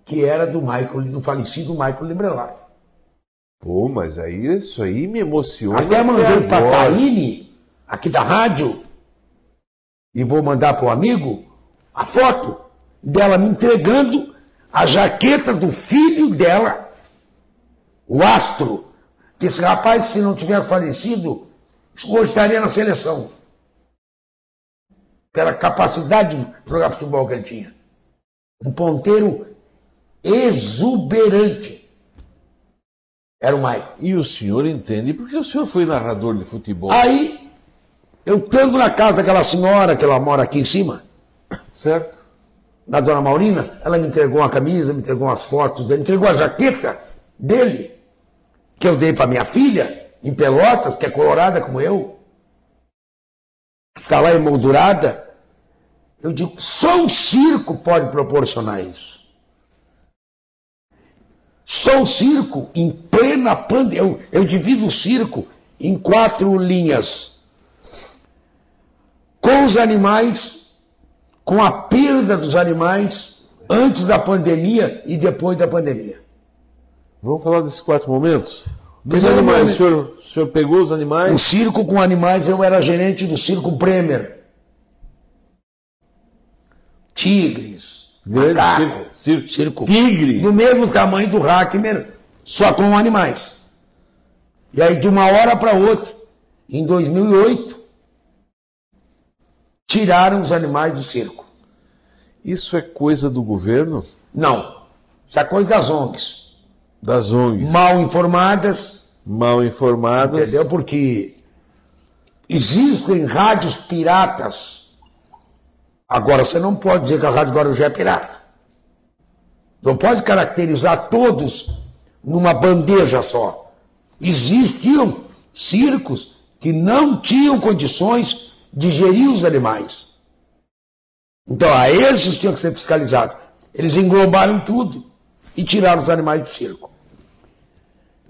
que era do Michael, do falecido Michael Librelato. Pô, mas aí isso aí me emociona. Até mandei para agora. Taine, aqui da rádio, e vou mandar para o amigo a foto dela me entregando a jaqueta do filho dela, o Astro. Que esse rapaz, se não tivesse falecido, hoje estaria na seleção. Pela capacidade de jogar futebol que ele tinha. Um ponteiro exuberante. Era o Michael. E o senhor entende porque o senhor foi narrador de futebol, Aí, eu estando na casa daquela senhora, que ela mora aqui em cima, certo? da dona Maurina, ela me entregou uma camisa, me entregou umas fotos dele, me entregou a jaqueta dele, que eu dei para minha filha, em Pelotas, que é colorada como eu, está lá emoldurada. Eu digo, só o circo pode proporcionar isso. Só o circo, em plena pandemia, eu, eu divido o circo em quatro linhas. Com os animais, com a perda dos animais antes da pandemia e depois da pandemia. Vamos falar desses quatro momentos? Dos Primeiro animais, momento. o senhor, o senhor pegou os animais? O circo com animais, eu era gerente do circo Bremer. Tigres, Grande macaco, circo. circo Tigre. do mesmo tamanho do Hackmer, só com animais. E aí, de uma hora para outra, em 2008, tiraram os animais do circo. Isso é coisa do governo? Não, isso é coisa das ONGs. Das ONGs? Mal informadas, Mal informadas. Entendeu? Porque existem rádios piratas. Agora, você não pode dizer que a Rádio Guarujá é pirata. Não pode caracterizar todos numa bandeja só. Existiam circos que não tinham condições de gerir os animais. Então, a esses tinham que ser fiscalizados. Eles englobaram tudo e tiraram os animais do circo.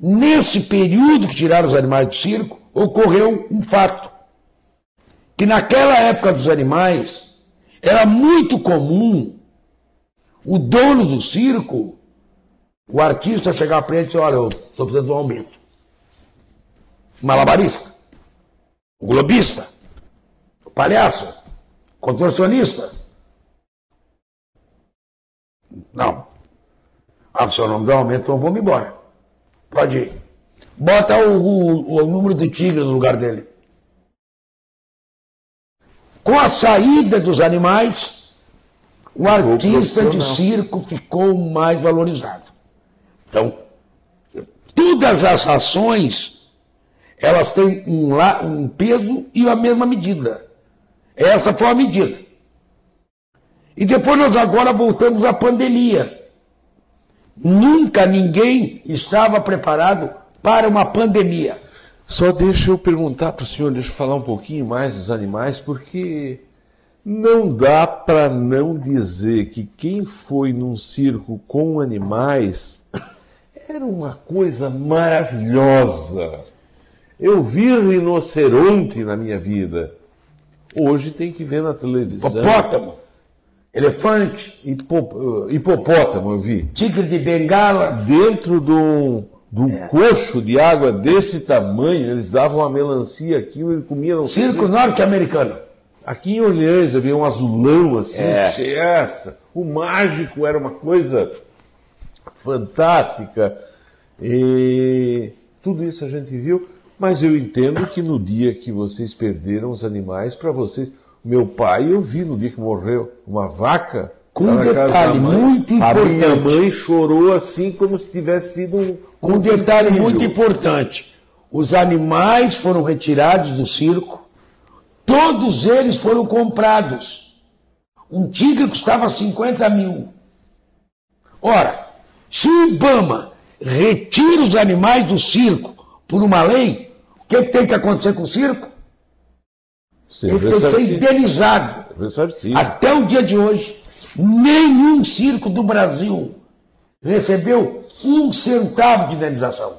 Nesse período que tiraram os animais do circo, ocorreu um fato. Que naquela época dos animais, era muito comum o dono do circo, o artista chegar para ele e dizer, olha, eu estou precisando de um aumento. Malabarista, globista, palhaço, contorcionista. Não. Ah, se eu não me dá aumento, então me embora. Pode ir. Bota o, o, o número do tigre no lugar dele. Com a saída dos animais, o artista de circo ficou mais valorizado. Então, todas as ações, elas têm um, um peso e a mesma medida. Essa foi a medida. E depois nós agora voltamos à pandemia. Nunca ninguém estava preparado para uma pandemia. Só deixa eu perguntar para o senhor, deixa eu falar um pouquinho mais dos animais, porque não dá para não dizer que quem foi num circo com animais era uma coisa maravilhosa. Eu vi rinoceronte na minha vida. Hoje tem que ver na televisão. Hipopótamo, elefante, Hipo- hipopótamo, eu vi. tigre de bengala. Dentro de um, de um coxo de água desse tamanho, eles davam uma melancia, aquilo, ele comia no Circo norte-americano. Aqui em Orleans havia um azulão assim, É. essa. O mágico era uma coisa fantástica. E tudo isso a gente viu, mas eu entendo que no dia que vocês perderam os animais, para vocês. Meu pai, eu vi no dia que morreu uma vaca. Com um detalhe muito A minha importante. mãe chorou assim como se tivesse sido um. Com um detalhe filho. muito importante: os animais foram retirados do circo, todos eles foram comprados. Um tigre custava 50 mil. Ora, se o Ibama retira os animais do circo por uma lei, o que, que tem que acontecer com o circo? Sim, Ele tem que ser indenizado. Até o dia de hoje, nenhum circo do Brasil recebeu um centavo de indenização.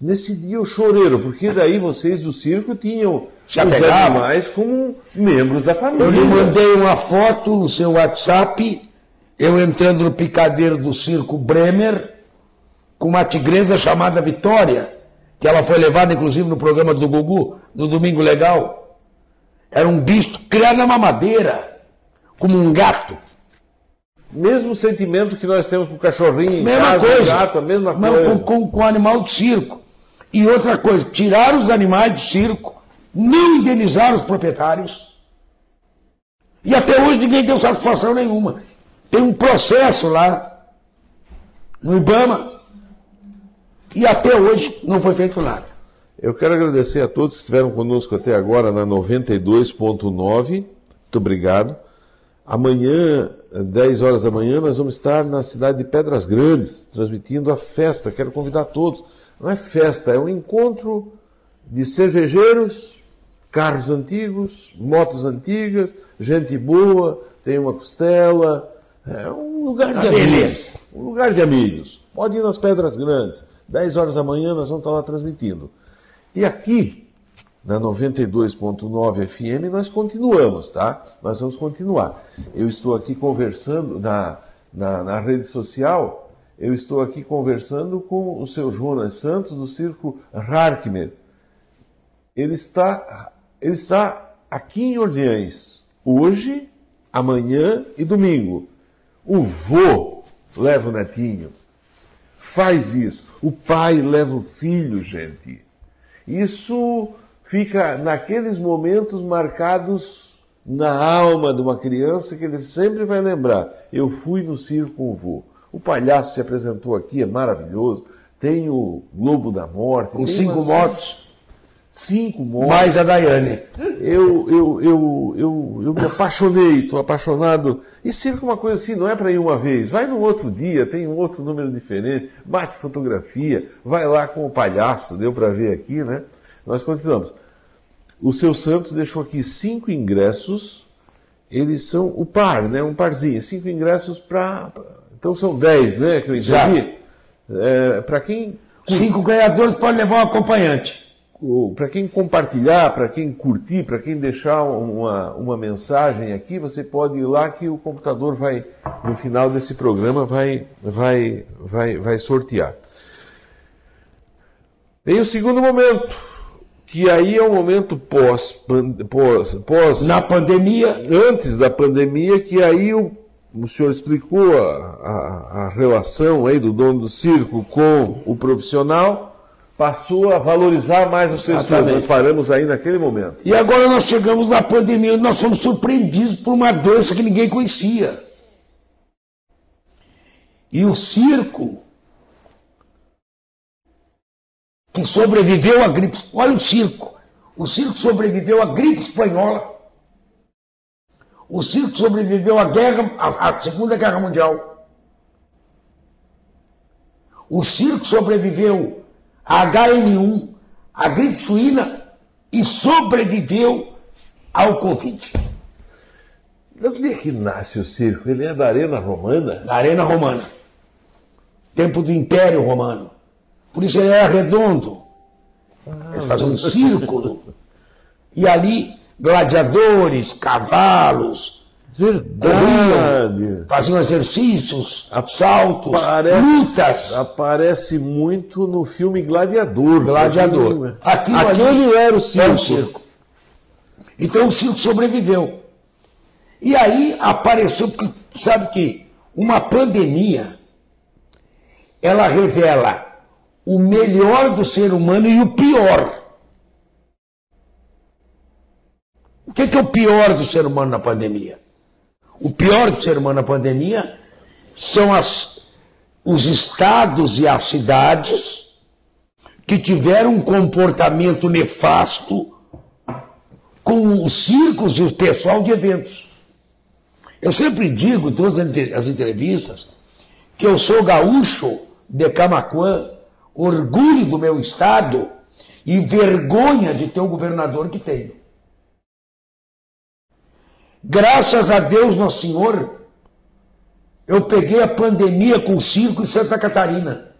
Nesse dia eu chorei, porque daí vocês do circo tinham Se os animais como membros da família. Eu lhe mandei uma foto no seu WhatsApp, eu entrando no picadeiro do circo Bremer, com uma tigresa chamada Vitória, que ela foi levada inclusive no programa do Gugu, no Domingo Legal. Era um bicho criado na mamadeira, como um gato. Mesmo sentimento que nós temos com o cachorrinho Mesma casa, coisa. o gato, a mesma Mas coisa. Com, com, com animal de circo. E outra coisa, tiraram os animais do circo, não indenizaram os proprietários. E até hoje ninguém deu satisfação nenhuma. Tem um processo lá no Ibama. E até hoje não foi feito nada. Eu quero agradecer a todos que estiveram conosco até agora na 92.9. Muito obrigado. Amanhã, às 10 horas da manhã, nós vamos estar na cidade de Pedras Grandes, transmitindo a festa. Quero convidar todos. Não é festa, é um encontro de cervejeiros, carros antigos, motos antigas, gente boa, tem uma costela. É um lugar de Ah, amigos. beleza. Um lugar de amigos. Pode ir nas Pedras Grandes. 10 horas da manhã nós vamos estar lá transmitindo. E aqui, na 92.9 FM, nós continuamos, tá? Nós vamos continuar. Eu estou aqui conversando na, na, na rede social, eu estou aqui conversando com o seu Jonas Santos, do Circo Harkmer. Ele está, ele está aqui em Orleans, hoje, amanhã e domingo. O vô leva o netinho. Faz isso. O pai leva o filho, gente. Isso fica naqueles momentos marcados na alma de uma criança que ele sempre vai lembrar. Eu fui no circo com o vô. O palhaço se apresentou aqui, é maravilhoso. Tem o Globo da Morte. Com cinco motos, Cinco mortes. mais a Daiane. Eu, eu, eu, eu, eu me apaixonei, estou apaixonado. E circo é uma coisa assim, não é para ir uma vez. Vai no outro dia, tem um outro número diferente, bate fotografia, vai lá com o palhaço, deu para ver aqui, né? Nós continuamos. O seu Santos deixou aqui cinco ingressos, eles são o par, né? Um parzinho, cinco ingressos para. Então são dez, né? Que eu entendi. É, para quem Cinco ganhadores podem levar um acompanhante. Para quem compartilhar, para quem curtir, para quem deixar uma, uma mensagem aqui, você pode ir lá que o computador vai, no final desse programa, vai, vai, vai, vai sortear. Tem o segundo momento, que aí é o momento pós, pós, pós Na pandemia, antes da pandemia, que aí o, o senhor explicou a, a, a relação aí do dono do circo com o profissional, passou a valorizar mais as pessoas. Exatamente. Nós paramos aí naquele momento. E agora nós chegamos na pandemia e nós fomos surpreendidos por uma doença que ninguém conhecia. E o circo, que sobreviveu à gripe. Olha o circo. O circo sobreviveu à gripe espanhola. O circo sobreviveu à guerra, à, à Segunda Guerra Mundial. O circo sobreviveu HN1, à gripe suína e sobreviveu ao Covid. De onde é que nasce o circo? Ele é da Arena Romana? Na Arena Romana. Tempo do Império Romano. Por isso ele era redondo. Eles faziam um círculo. E ali, gladiadores, cavalos, Verdade. faziam exercícios, saltos, Parece, lutas. Aparece muito no filme Gladiador. Gladiador. Aquilo, Aquilo ali Aquele era o É circo. circo. Então o circo sobreviveu. E aí apareceu, porque sabe que uma pandemia, ela revela o melhor do ser humano e o pior. O que que é o pior do ser humano na pandemia? O pior do ser humano na pandemia são as, os estados e as cidades que tiveram um comportamento nefasto com os circos e o pessoal de eventos. Eu sempre digo em todas as entre- as entrevistas que eu sou gaúcho de Camaquã, orgulho do meu estado e vergonha de ter o governador que tenho. Graças a Deus, Nosso Senhor, eu peguei a pandemia com o circo em Santa Catarina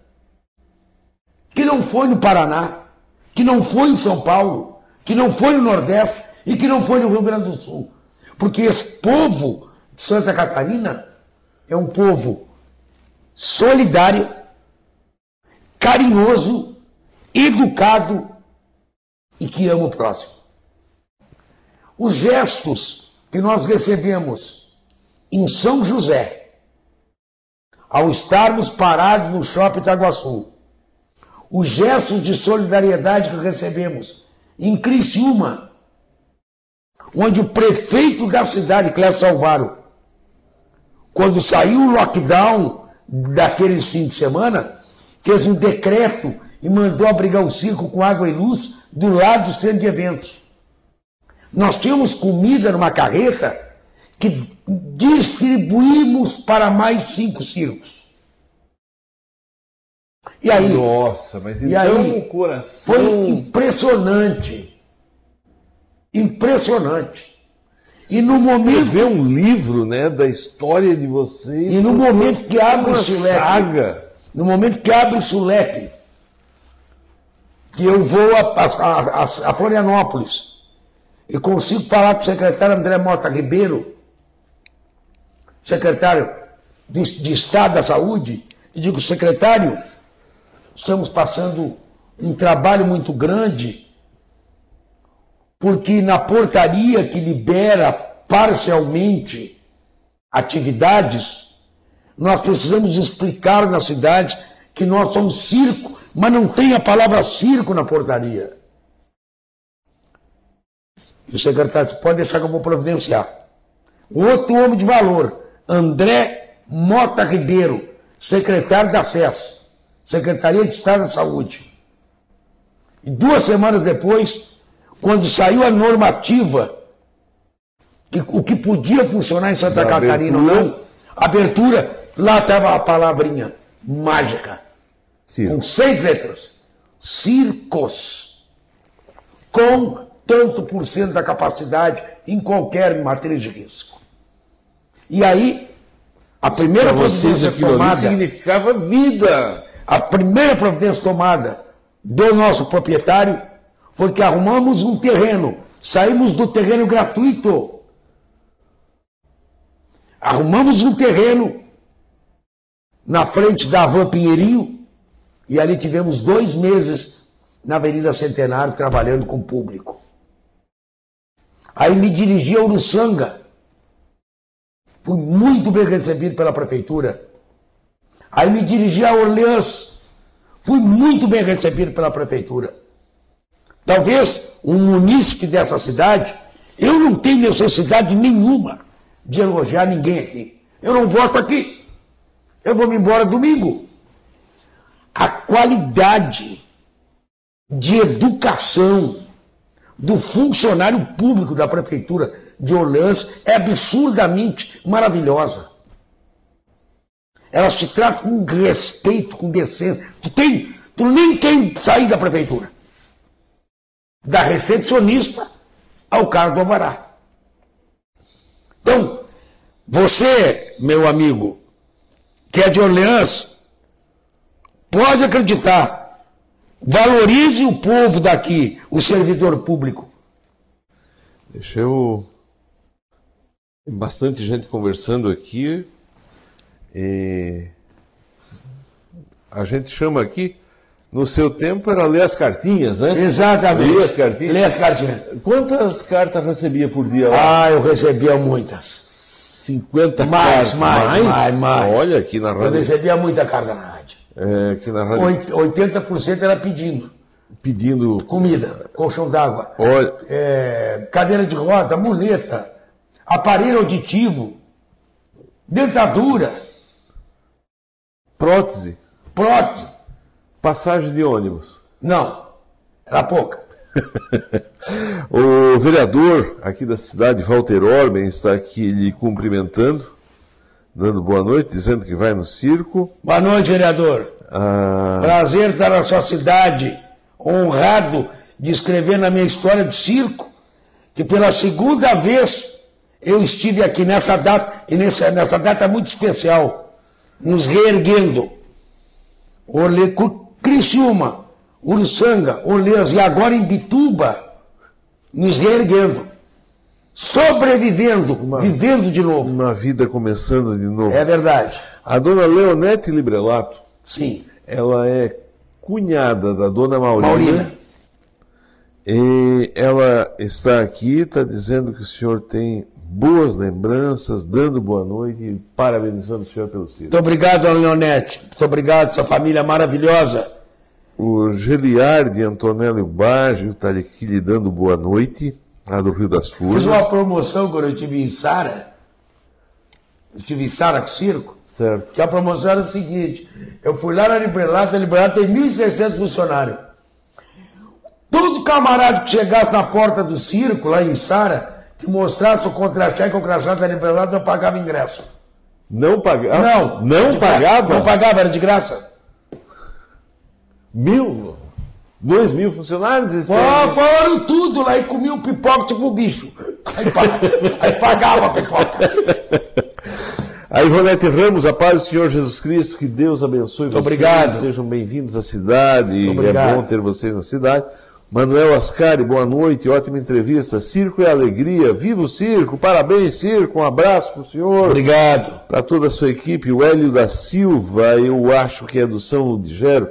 que não foi no Paraná, que não foi em São Paulo, que não foi no Nordeste e que não foi no Rio Grande do Sul. Porque esse povo de Santa Catarina é um povo solidário, carinhoso, educado e que ama o próximo. Os gestos que nós recebemos em São José, ao estarmos parados no Shopping Itaguaçu, os gestos de solidariedade que recebemos em Criciúma, onde o prefeito da cidade, Clécio Salvaro, quando saiu o lockdown daqueles fim de semana, fez um decreto e mandou abrigar o circo com água e luz do lado do centro de eventos. Nós tínhamos comida numa carreta que distribuímos para mais cinco circos. E aí, Nossa, mas então aí, o coração. foi impressionante. Impressionante. E no momento, ver um livro, né, da história de vocês. e no momento que abre o leque, saga. no momento que abre o leque, que eu vou a, a- a- a Florianópolis e consigo falar com o secretário André Mota Ribeiro, secretário de, de Estado da Saúde, e digo, secretário, estamos passando um trabalho muito grande, porque na portaria que libera parcialmente atividades, nós precisamos explicar na cidade que nós somos circo, mas não tem a palavra circo na portaria. E o secretário disse, pode deixar que eu vou providenciar. Outro homem de valor, André Mota Ribeiro, secretário da SES, Secretaria de Estado da Saúde. E duas semanas depois, quando saiu a normativa, que, o que podia funcionar em Santa Da Catarina ou não, abertura, lá estava a palavrinha mágica, com seis letras. Circos. Com tanto por cento da capacidade em qualquer matriz de risco. E aí, a primeira Para providência tomada, significava vida. a primeira providência tomada do nosso proprietário foi que arrumamos um terreno, saímos do terreno gratuito. Arrumamos um terreno na frente da Van Pinheirinho e ali tivemos dois meses na Avenida Centenário trabalhando com o público. Aí me dirigi a Uruçanga. Fui muito bem recebido pela prefeitura. Aí me dirigi a Orleans. Fui muito bem recebido pela prefeitura. Talvez um munícipe dessa cidade, eu não tenho necessidade nenhuma de elogiar ninguém aqui. Eu não voto aqui. Eu vou me embora domingo. A qualidade de educação do funcionário público da prefeitura de Orleans é absurdamente maravilhosa. Elas te tratam com respeito, com decência. Tu, tem, tu nem tem sair da prefeitura. Da recepcionista ao cargo do alvará. Então, você, meu amigo, que é de Orleans, pode acreditar. Valorize o povo daqui, o servidor público. Deixa eu. Bastante gente conversando aqui. E... A gente chama aqui, no seu tempo era ler as cartinhas, né? Exatamente. Ler as cartinhas. Ler as cartinhas. Quantas cartas recebia por dia lá? Ah, eu recebia muitas. 50 Mais, cartas. mais, mais, mais. Olha aqui na Eu rádio. recebia muita carta na rádio. É, aqui na rádio Oit- 80% era pedindo pedindo. comida, colchão d'água, Olha, é, cadeira de roda, muleta, aparelho auditivo, dentadura, prótese, prótese. passagem de ônibus. Não, era pouca. O vereador aqui da cidade, Walter Orben, está aqui lhe cumprimentando, dando boa noite, dizendo que vai no circo. Boa noite, vereador. Ah, Prazer estar na sua cidade, honrado de escrever na minha história de circo, que pela segunda vez eu estive aqui nessa data, e nessa, nessa data muito especial, nos reerguendo. Orle, Criciúma, Uruçanga, Orleans e agora em Bituba, nos reerguendo. Sobrevivendo, vivendo de novo. uma vida começando de novo. É verdade. A dona Leonete Librelato, Sim. ela é cunhada da dona Maurina. Maurina. E ela está aqui, está dizendo que o senhor tem boas lembranças, dando boa noite e parabenizando o senhor pelo circo. Muito obrigado, Leonete. Muito obrigado, essa família maravilhosa. O Geliardi Antonélio Baggio está aqui lhe dando boa noite, lá do Rio das Fiz Furnas. uma promoção quando eu estive em Sara. Eu estive em Sara com circo. Certo. Que a promoção era o seguinte: eu fui lá na Librelata, a Librelata tem 1.600 funcionários. Todo camarada que chegasse na porta do circo, lá em Sara, que mostrasse o contra-cheque ou o crachá da Librelata, eu pagava ingresso. Não pagava? Não. Não de gra- pagava? Não pagava, era de graça. Mil? Dois mil funcionários? Eles Falaram falaram tudo lá e comiam pipoca tipo um bicho. Aí, pa- aí pagava a pipoca. A Ivonete Ramos, a paz do Senhor Jesus Cristo, que Deus abençoe vocês. obrigado. Sejam bem-vindos à cidade. É bom ter vocês na cidade. Manuel Ascari, boa noite, ótima entrevista. Circo é alegria. Viva o circo! Parabéns, circo! Um abraço para o senhor. Obrigado. Para toda a sua equipe, o Hélio da Silva, eu acho que é do São Ludigero.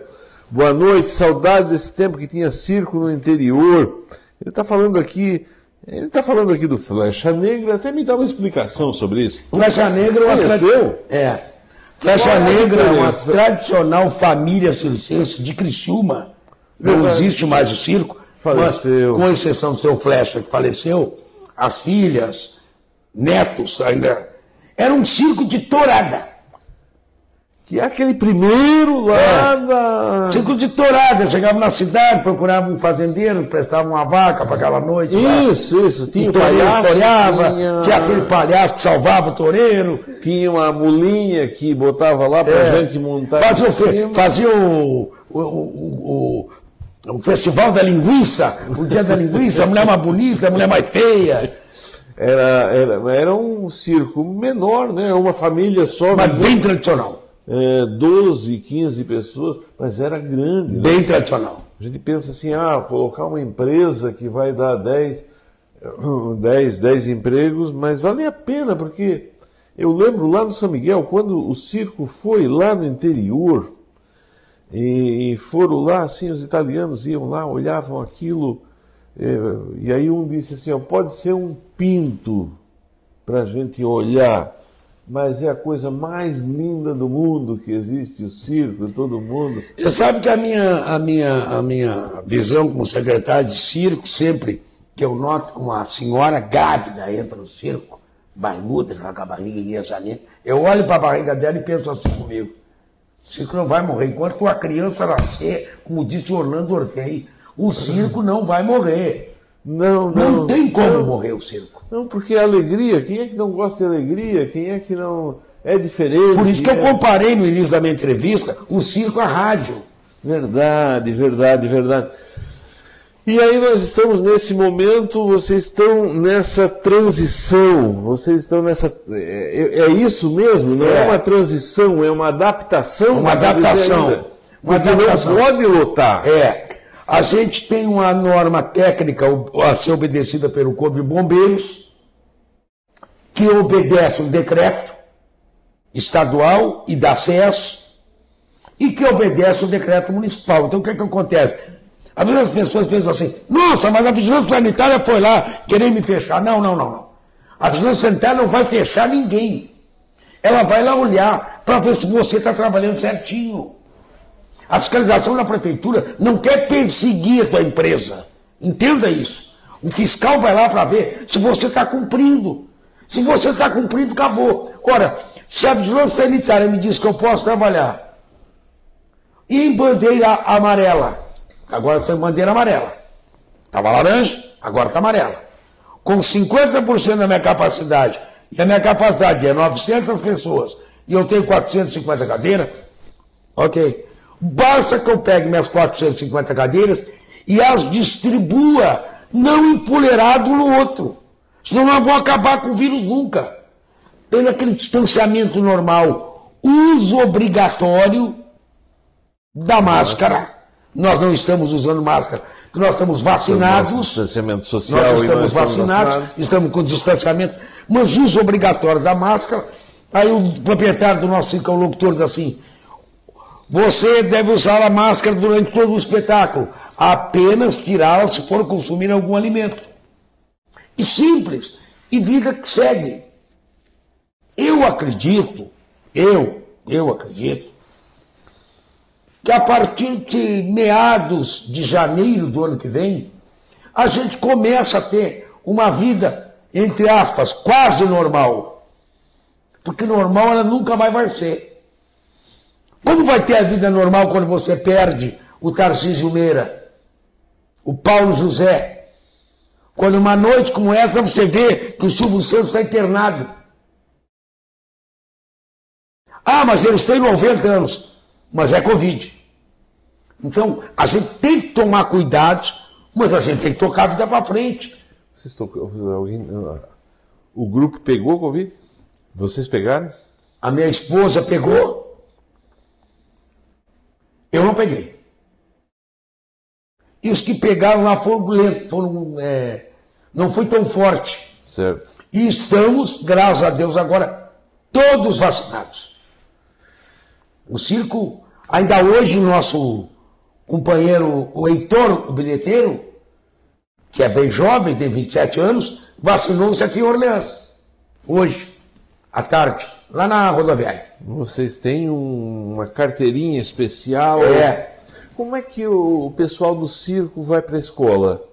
Boa noite, saudade desse tempo que tinha circo no interior. Ele está falando aqui, ele está falando aqui do Flecha Negra, até me dá uma explicação sobre isso. Flecha Negra é Conheceu? É. Flecha Qual é Negra é uma tradicional família circense de Criciúma. Não existe mais o circo. Faleceu. Mas, com exceção do seu Flecha, que faleceu, as filhas, netos ainda. Era um circo de tourada. Que é aquele primeiro lá da. Circo de tourada. Chegava na cidade, procurava um fazendeiro, prestava uma vaca para aquela noite. lá. Isso, isso. Tinha toureiro palhaço, toreava, tinha... tinha aquele palhaço que salvava o toureiro. tinha uma mulinha que botava lá pra É. gente montar. Fazia, o, fe- fazia o, o, o, o, o festival da linguiça, o dia da linguiça, a mulher mais bonita, a mulher mais feia, Era, era, era um circo menor, né? Uma família só. mas vivendo. bem tradicional. É, 12, 15 pessoas, mas era grande. né? Bem tradicional. A gente pensa assim, ah, colocar uma empresa que vai dar 10, 10, 10 empregos, mas vale a pena, porque eu lembro lá no São Miguel, quando o circo foi lá no interior, e, foram lá, assim, os italianos iam lá, olhavam aquilo, eh, e aí um disse assim, ó, pode ser um pinto para a gente olhar. Mas é a coisa mais linda do mundo que existe, o circo, todo mundo. Você sabe que a minha, a minha, a minha visão como secretário de circo, sempre que eu noto que uma senhora grávida entra no circo, barbuda, já com a barriga guiaçaninha, eu olho para a barriga dela e penso assim comigo, o circo não vai morrer. Enquanto a criança nascer, como disse Orlando Orfei, o circo não vai morrer. Não, não. Não tem como não. morrer o circo. Não, porque a alegria, quem é que não gosta de alegria? Quem é que não. É diferente. Por isso que eu é- comparei no início da minha entrevista o circo à rádio. Verdade, verdade, verdade. E aí nós estamos nesse momento, vocês estão nessa transição, vocês estão nessa. É, é isso mesmo? Não é. É. uma transição, é uma adaptação. Uma adaptação. Uma adaptação. não pode lotar. É. A gente tem uma norma técnica a ser obedecida pelo Corpo de Bombeiros, que obedece um decreto estadual e da SES, e que obedece o decreto municipal. Então o que, é que acontece? Às vezes as pessoas pensam assim, nossa, mas a vigilância sanitária foi lá querer me fechar. Não, não, não, não. A vigilância sanitária não vai fechar ninguém. Ela vai lá olhar para ver se você está trabalhando certinho. A fiscalização da prefeitura não quer perseguir a tua empresa. Entenda isso. O fiscal vai lá para ver se você está cumprindo. Se você está cumprindo, acabou. Ora, se a vigilância sanitária me diz que eu posso trabalhar em bandeira amarela, agora estou em bandeira amarela. Estava laranja, agora está amarela. Com 50% da minha capacidade, e a minha capacidade é 900 pessoas, e eu tenho 450 cadeiras, ok. Basta que eu pegue minhas 450 cadeiras e as distribua, não empoleirado um no outro. Senão nós vamos acabar com o vírus nunca. Tendo aquele distanciamento normal, uso obrigatório da máscara. Nós não estamos usando máscara, porque nós estamos vacinados. Distanciamento social Nós estamos nós estamos vacinados, vacinados. estamos com distanciamento, mas uso obrigatório da máscara. Aí o proprietário do nosso circo, o locutor, diz assim: você deve usar a máscara durante todo o espetáculo, apenas tirá-la se for consumir algum alimento. E simples, e vida que segue. Eu acredito, eu, eu acredito, que a partir de meados de janeiro do ano que vem, a gente começa a ter uma vida, entre aspas, quase normal. Porque normal ela nunca mais vai ser. Como vai ter a vida normal quando você perde o Tarcísio Meira, o Paulo José? Quando uma noite como essa você vê que o Silvio Santos está internado. Ah, mas eles têm 90 anos. Mas é Covid. Então, a gente tem que tomar cuidados, mas a gente tem que tocar a vida para frente. Vocês estão, alguém, o grupo pegou Covid? Vocês pegaram? A minha esposa pegou. Eu não peguei. E os que pegaram lá foram foram, é, não foi tão forte. Certo. E estamos, graças a Deus, agora todos vacinados. O circo, ainda hoje, o nosso companheiro, o Heitor, o bilheteiro, que é bem jovem, tem 27 anos, vacinou-se aqui em Orleans. Hoje, à tarde, lá na rodoviária. Vocês têm um- uma carteirinha especial? É. Como é que o, o pessoal do circo vai para a escola?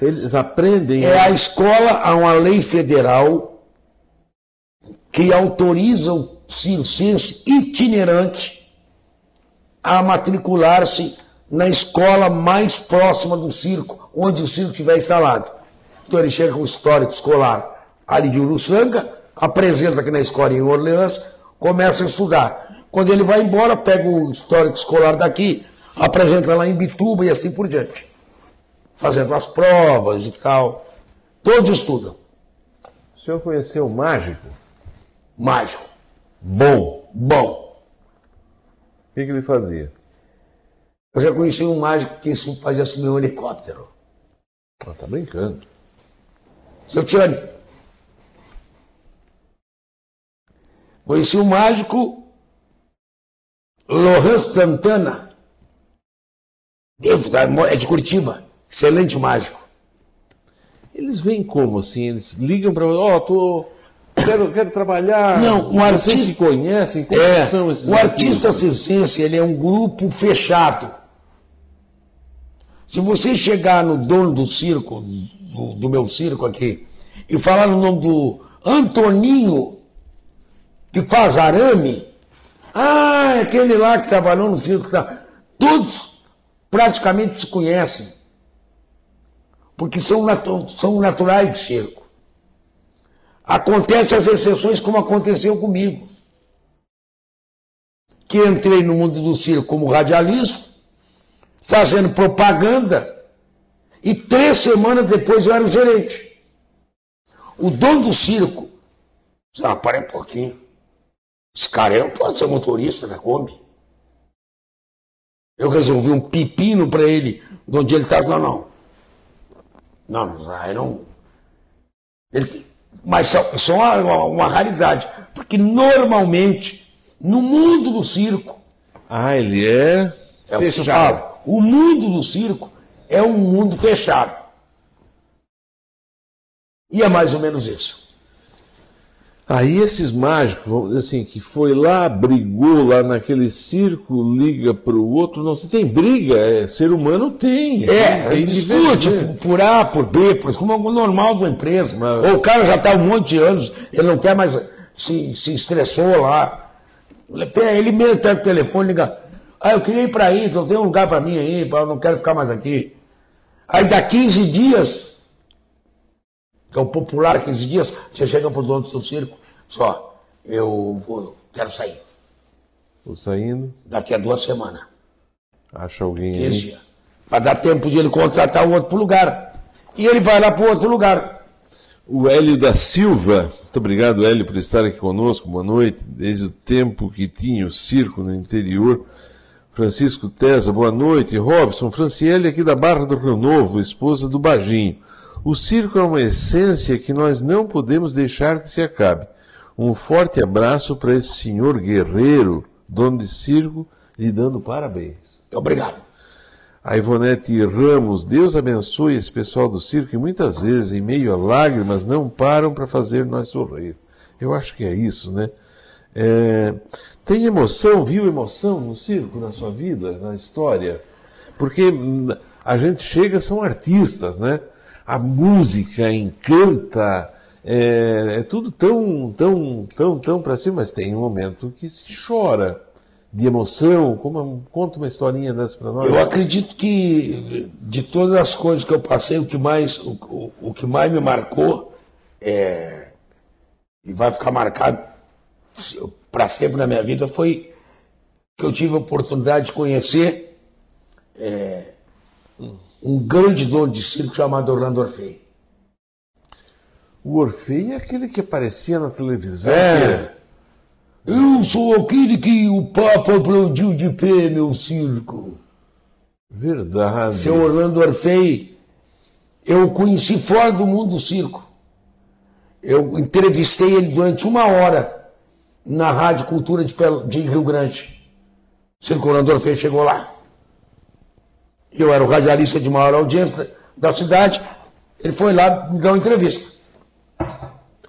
Eles aprendem? É a escola, há uma lei federal que autoriza o circense itinerante a matricular-se na escola mais próxima do circo, onde o circo estiver instalado. Então ele chega com o histórico escolar ali de Uruçanga, apresenta aqui na escola em Orleans, começa a estudar. Quando ele vai embora, pega o histórico escolar daqui, apresenta lá em Bituba e assim por diante fazendo as provas e tal. Todos estudam. O senhor conheceu o mágico? Mágico. Bom. Bom. O que, que ele fazia? Eu já conheci um mágico que fazia subir um helicóptero. Ah, tá brincando. Seu Tiane. Conheci um mágico, Lohan Santana. É de Curitiba. Excelente mágico. Eles vêm como assim? Eles ligam para. Ó, tô. quero, quero trabalhar. Não, um Vocês artista- se conhecem? Como É, são esses o artista circense ele é um grupo fechado. Se você chegar no dono do circo, do, do meu circo aqui, e falar no nome do Antoninho, que faz arame, ah, aquele lá que trabalhou no circo, todos praticamente se conhecem, porque são, natu- são naturais de circo. Acontece as exceções como aconteceu comigo que entrei no mundo do circo como radialista, fazendo propaganda, e três semanas depois eu era o gerente. O dono do circo, ah, para um pouquinho. Esse cara não pode ser motorista da Kombi. Eu resolvi um pepino para ele, de onde ele está, não, não. Não, não, aí não. Ele- mas só, só uma, uma raridade, porque normalmente, no mundo do circo, Ah, ele é. é o que falo, o mundo do circo é um mundo fechado. E é mais ou menos isso. Aí esses mágicos, vamos dizer assim, que foi lá, brigou lá naquele circo, liga para o outro, não se tem briga, é, ser humano tem. É, tem discute divergência. por, por A, por B, por, como é o normal de uma empresa. Mas- Ou o cara já está um monte de anos, ele não quer mais, se, se estressou lá. Ele mesmo pega o telefone e liga, ah, eu queria ir para aí, então tem um lugar para mim aí, eu não quero ficar mais aqui. Aí dá 15 dias, que é o popular 15 dias, você chega pro dono do seu circo, só, eu vou, quero sair. Tô saindo, Daqui a duas semanas. acha alguém 15 aí. dias. Para dar tempo de ele contratar o outro pro lugar. E ele vai lá pro outro lugar. O Hélio da Silva, muito obrigado, Hélio, por estar aqui conosco. Boa noite. Desde o tempo que tinha o circo no interior. Francisco Tesa, boa noite. Robson, Franciele aqui da Barra do Rio Novo, esposa do Baginho. O circo é uma essência que nós não podemos deixar que se acabe. Um forte abraço para esse senhor guerreiro, dono de circo, lhe dando parabéns. Obrigado. A Ivonete Ramos, Deus abençoe esse pessoal do circo que muitas vezes, em meio a lágrimas, não param para fazer nós sorrir. Eu acho que é isso, né? É, tem emoção, viu emoção no circo, na sua vida, na história? Porque hum, a gente chega, são artistas, né? A música encanta, é, é tudo tão, tão, tão, tão para cima, mas tem um momento que se chora de emoção. Como, conta uma historinha dessa para nós. Eu acredito que de todas as coisas que eu passei, o que mais, o, o- o que mais me marcou é, e vai ficar marcado para sempre na minha vida foi que eu tive a oportunidade de conhecer é, um grande dono de circo chamado Orlando Orfei. O Orfeu é aquele que aparecia na televisão. É. Eu sou aquele que o Papa aplaudiu de pé, meu circo. Verdade. Seu Orlando Orfei, eu o conheci fora do mundo do circo. Eu entrevistei ele durante uma hora na Rádio Cultura de Rio Grande. O Circo Orlando Orfei chegou lá. Eu era o radialista de maior audiência da cidade. Ele foi lá me dar uma entrevista.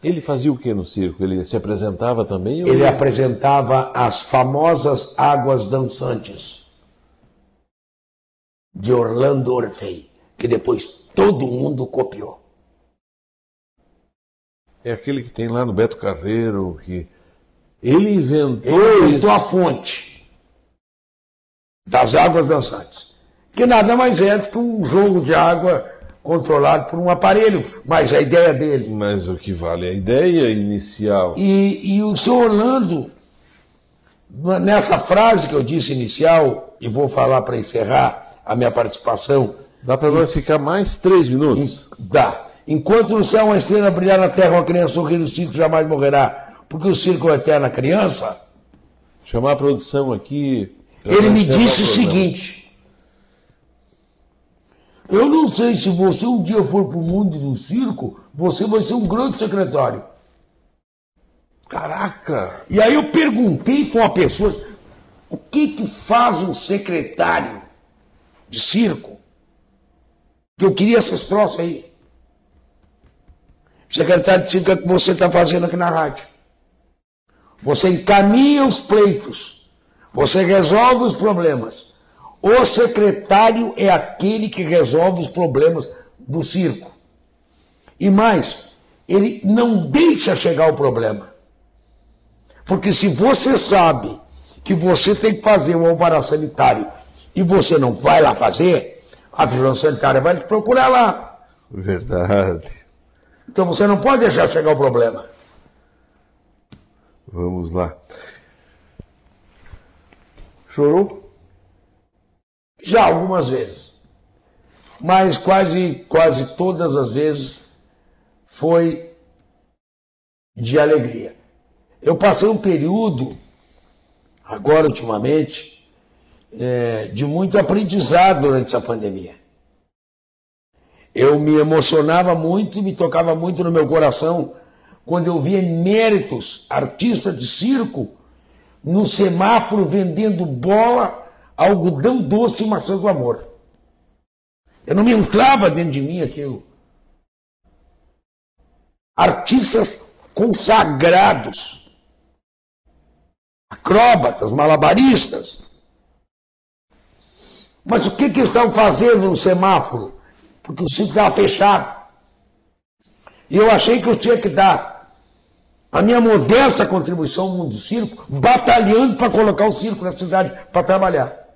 Ele fazia o que no circo? Ele se apresentava também? ou Ele apresentava as famosas águas dançantes de Orlando Orfei, que depois todo mundo copiou. É aquele que tem lá no Beto Carreiro, que ele inventou Ele isso. inventou a fonte das águas dançantes, que nada mais é do que um jogo de água controlado por um aparelho, mas a ideia dele. Mas o que vale é a ideia inicial. E, e o seu Orlando, nessa frase que eu disse inicial, e vou falar para encerrar a minha participação, Dá para nós ficar mais três minutos? dá. Enquanto no céu uma estrela brilhar na terra, uma criança sorrir, o circo jamais morrerá, porque o circo é eterna criança. Chamar a produção aqui. Ele me disse o programa. seguinte: Eu não sei se você um dia for para o mundo do circo, você vai ser um grande secretário. Caraca! E aí eu perguntei para uma pessoa: o que, que faz um secretário de circo? Que eu queria essas troças aí. Secretário de circo é o que você está fazendo aqui na rádio. Você encaminha os pleitos. Você resolve os problemas. O secretário é aquele que resolve os problemas do circo. E mais, ele não deixa chegar o problema. Porque se você sabe que você tem que fazer um alvará sanitário e você não vai lá fazer, a vigilância sanitária vai te procurar lá. Verdade. Então você não pode deixar chegar o problema. Vamos lá. Chorou? Já algumas vezes. Mas quase, quase todas as vezes foi de alegria. Eu passei um período, agora ultimamente, é, de muito aprendizado durante essa pandemia. Eu me emocionava muito e me tocava muito no meu coração quando eu via eméritos, artistas de circo, no semáforo vendendo bola, algodão doce e maçã do amor. Eu não me entrava dentro de mim aquilo. Artistas consagrados, acróbatas, malabaristas. Mas o que, que eles estavam fazendo no semáforo? Porque o circo estava fechado. E eu achei que eu tinha que dar a minha modesta contribuição ao mundo do circo, batalhando para colocar o circo na cidade para trabalhar.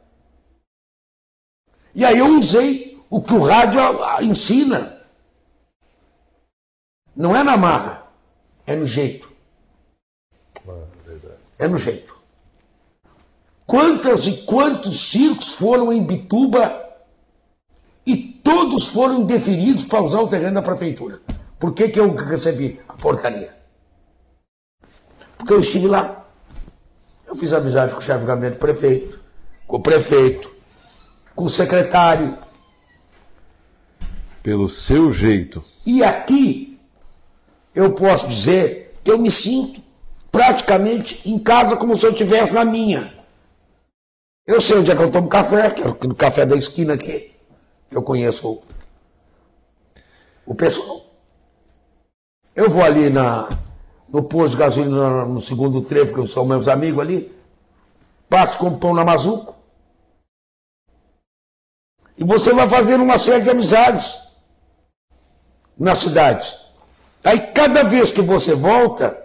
E aí eu usei o que o rádio ensina. Não é na marra, é no jeito. É no jeito. Quantas e quantos circos foram em Bituba e todos foram deferidos para usar o terreno da prefeitura? Por que, que eu recebi a porcaria? Porque eu estive lá. Eu fiz amizade com o chefe de gabinete do prefeito, com o prefeito, com o secretário. Pelo seu jeito. E aqui eu posso dizer que eu me sinto praticamente em casa como se eu estivesse na minha. Eu sei onde é que eu tomo café, que é no café da esquina aqui. Eu conheço o, pessoal. Eu vou ali na, no posto de gasolina no segundo trevo, que são meus amigos ali, passo com pão na Mazuco. E você vai fazendo uma série de amizades na cidade. Aí cada vez que você volta,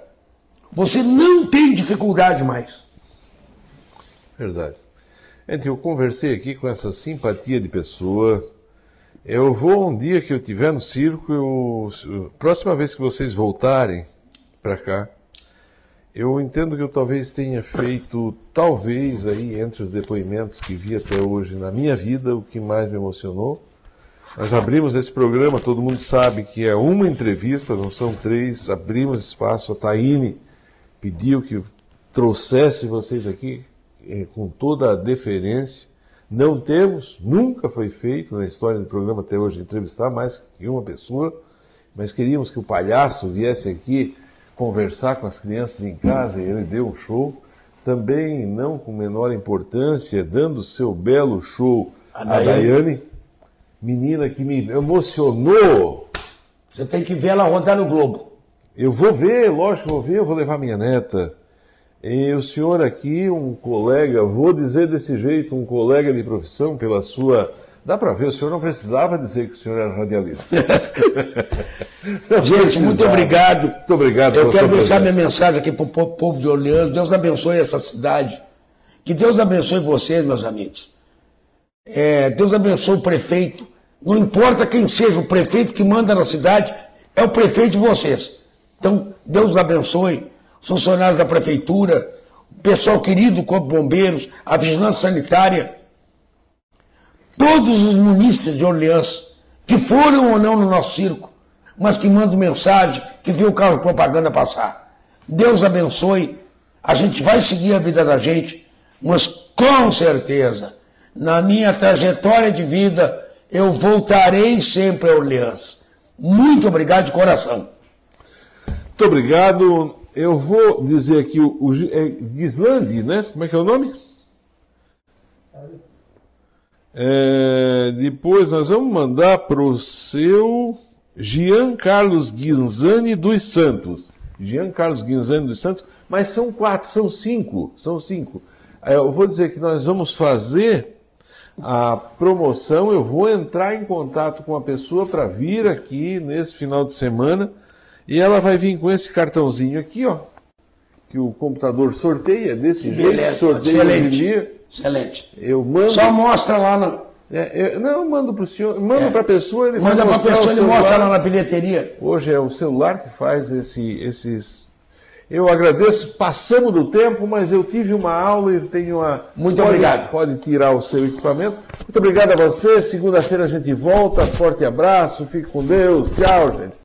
você não tem dificuldade mais. Verdade. Gente, eu conversei aqui com essa simpatia de pessoa. Eu vou um dia que eu tiver no circo, eu, próxima vez que vocês voltarem, para cá. Eu entendo que eu talvez tenha feito, talvez aí entre os depoimentos que vi até hoje na minha vida, o que mais me emocionou. Nós abrimos esse programa, todo mundo sabe que é uma entrevista, não são três. Abrimos espaço, a Taine pediu que trouxesse vocês aqui eh, com toda a deferência. Não temos, nunca foi feito na história do programa até hoje entrevistar mais que uma pessoa, mas queríamos que o palhaço viesse aqui conversar com as crianças em casa e ele deu um show. Também, não com menor importância, dando seu belo show a Daiane, a Daiane menina que me emocionou. Você tem que ver ela rodar no Globo. Eu vou ver, lógico, vou ver, eu vou levar minha neta. E o senhor aqui, um colega, vou dizer desse jeito, um colega de profissão, pela sua Dá para ver, o senhor não precisava dizer que o senhor era radialista. Gente, muito obrigado. Muito obrigado. Eu quero deixar minha mensagem aqui para o povo de Orleans. Deus abençoe essa cidade. Que Deus abençoe vocês, meus amigos. É, Deus abençoe o prefeito. Não importa quem seja o prefeito que manda na cidade, é o prefeito de vocês. Então, Deus abençoe os funcionários da prefeitura, o pessoal querido, o Corpo de Bombeiros, a vigilância sanitária todos os munícipes de Orleans, que foram ou não no nosso circo, mas que mandam mensagem, que vê o carro de propaganda passar. Deus abençoe, a gente vai seguir a vida da gente, mas com certeza, na minha trajetória de vida, eu voltarei sempre a Orleans. Muito obrigado de coração. Muito obrigado. Eu vou dizer aqui o, o é né? Como é que é o nome? É, depois nós vamos mandar para o seu Jean Carlos Guinzani dos Santos. Jean Carlos Guinzani dos Santos, mas são quatro, são cinco, são cinco. É, eu vou dizer que nós vamos fazer a promoção, eu vou entrar em contato com a pessoa para vir aqui nesse final de semana e ela vai vir com esse cartãozinho aqui, ó, que o computador sorteia desse jeito, Beleza, sorteia excelente. dia. Excelente. Eu mando. Só mostra lá na. É, eu- não, eu mando para o senhor, mando É. para a pessoa, ele Manda pra mostrar pessoa, celular. mostra lá na bilheteria. Hoje é o celular que faz esse- esses. Eu agradeço, passamos do tempo, mas eu tive uma aula e tenho uma. Muito pode, obrigado. Pode tirar o seu equipamento. Muito obrigado a você. Segunda-feira a gente volta. Forte abraço, fique com Deus. Tchau, gente.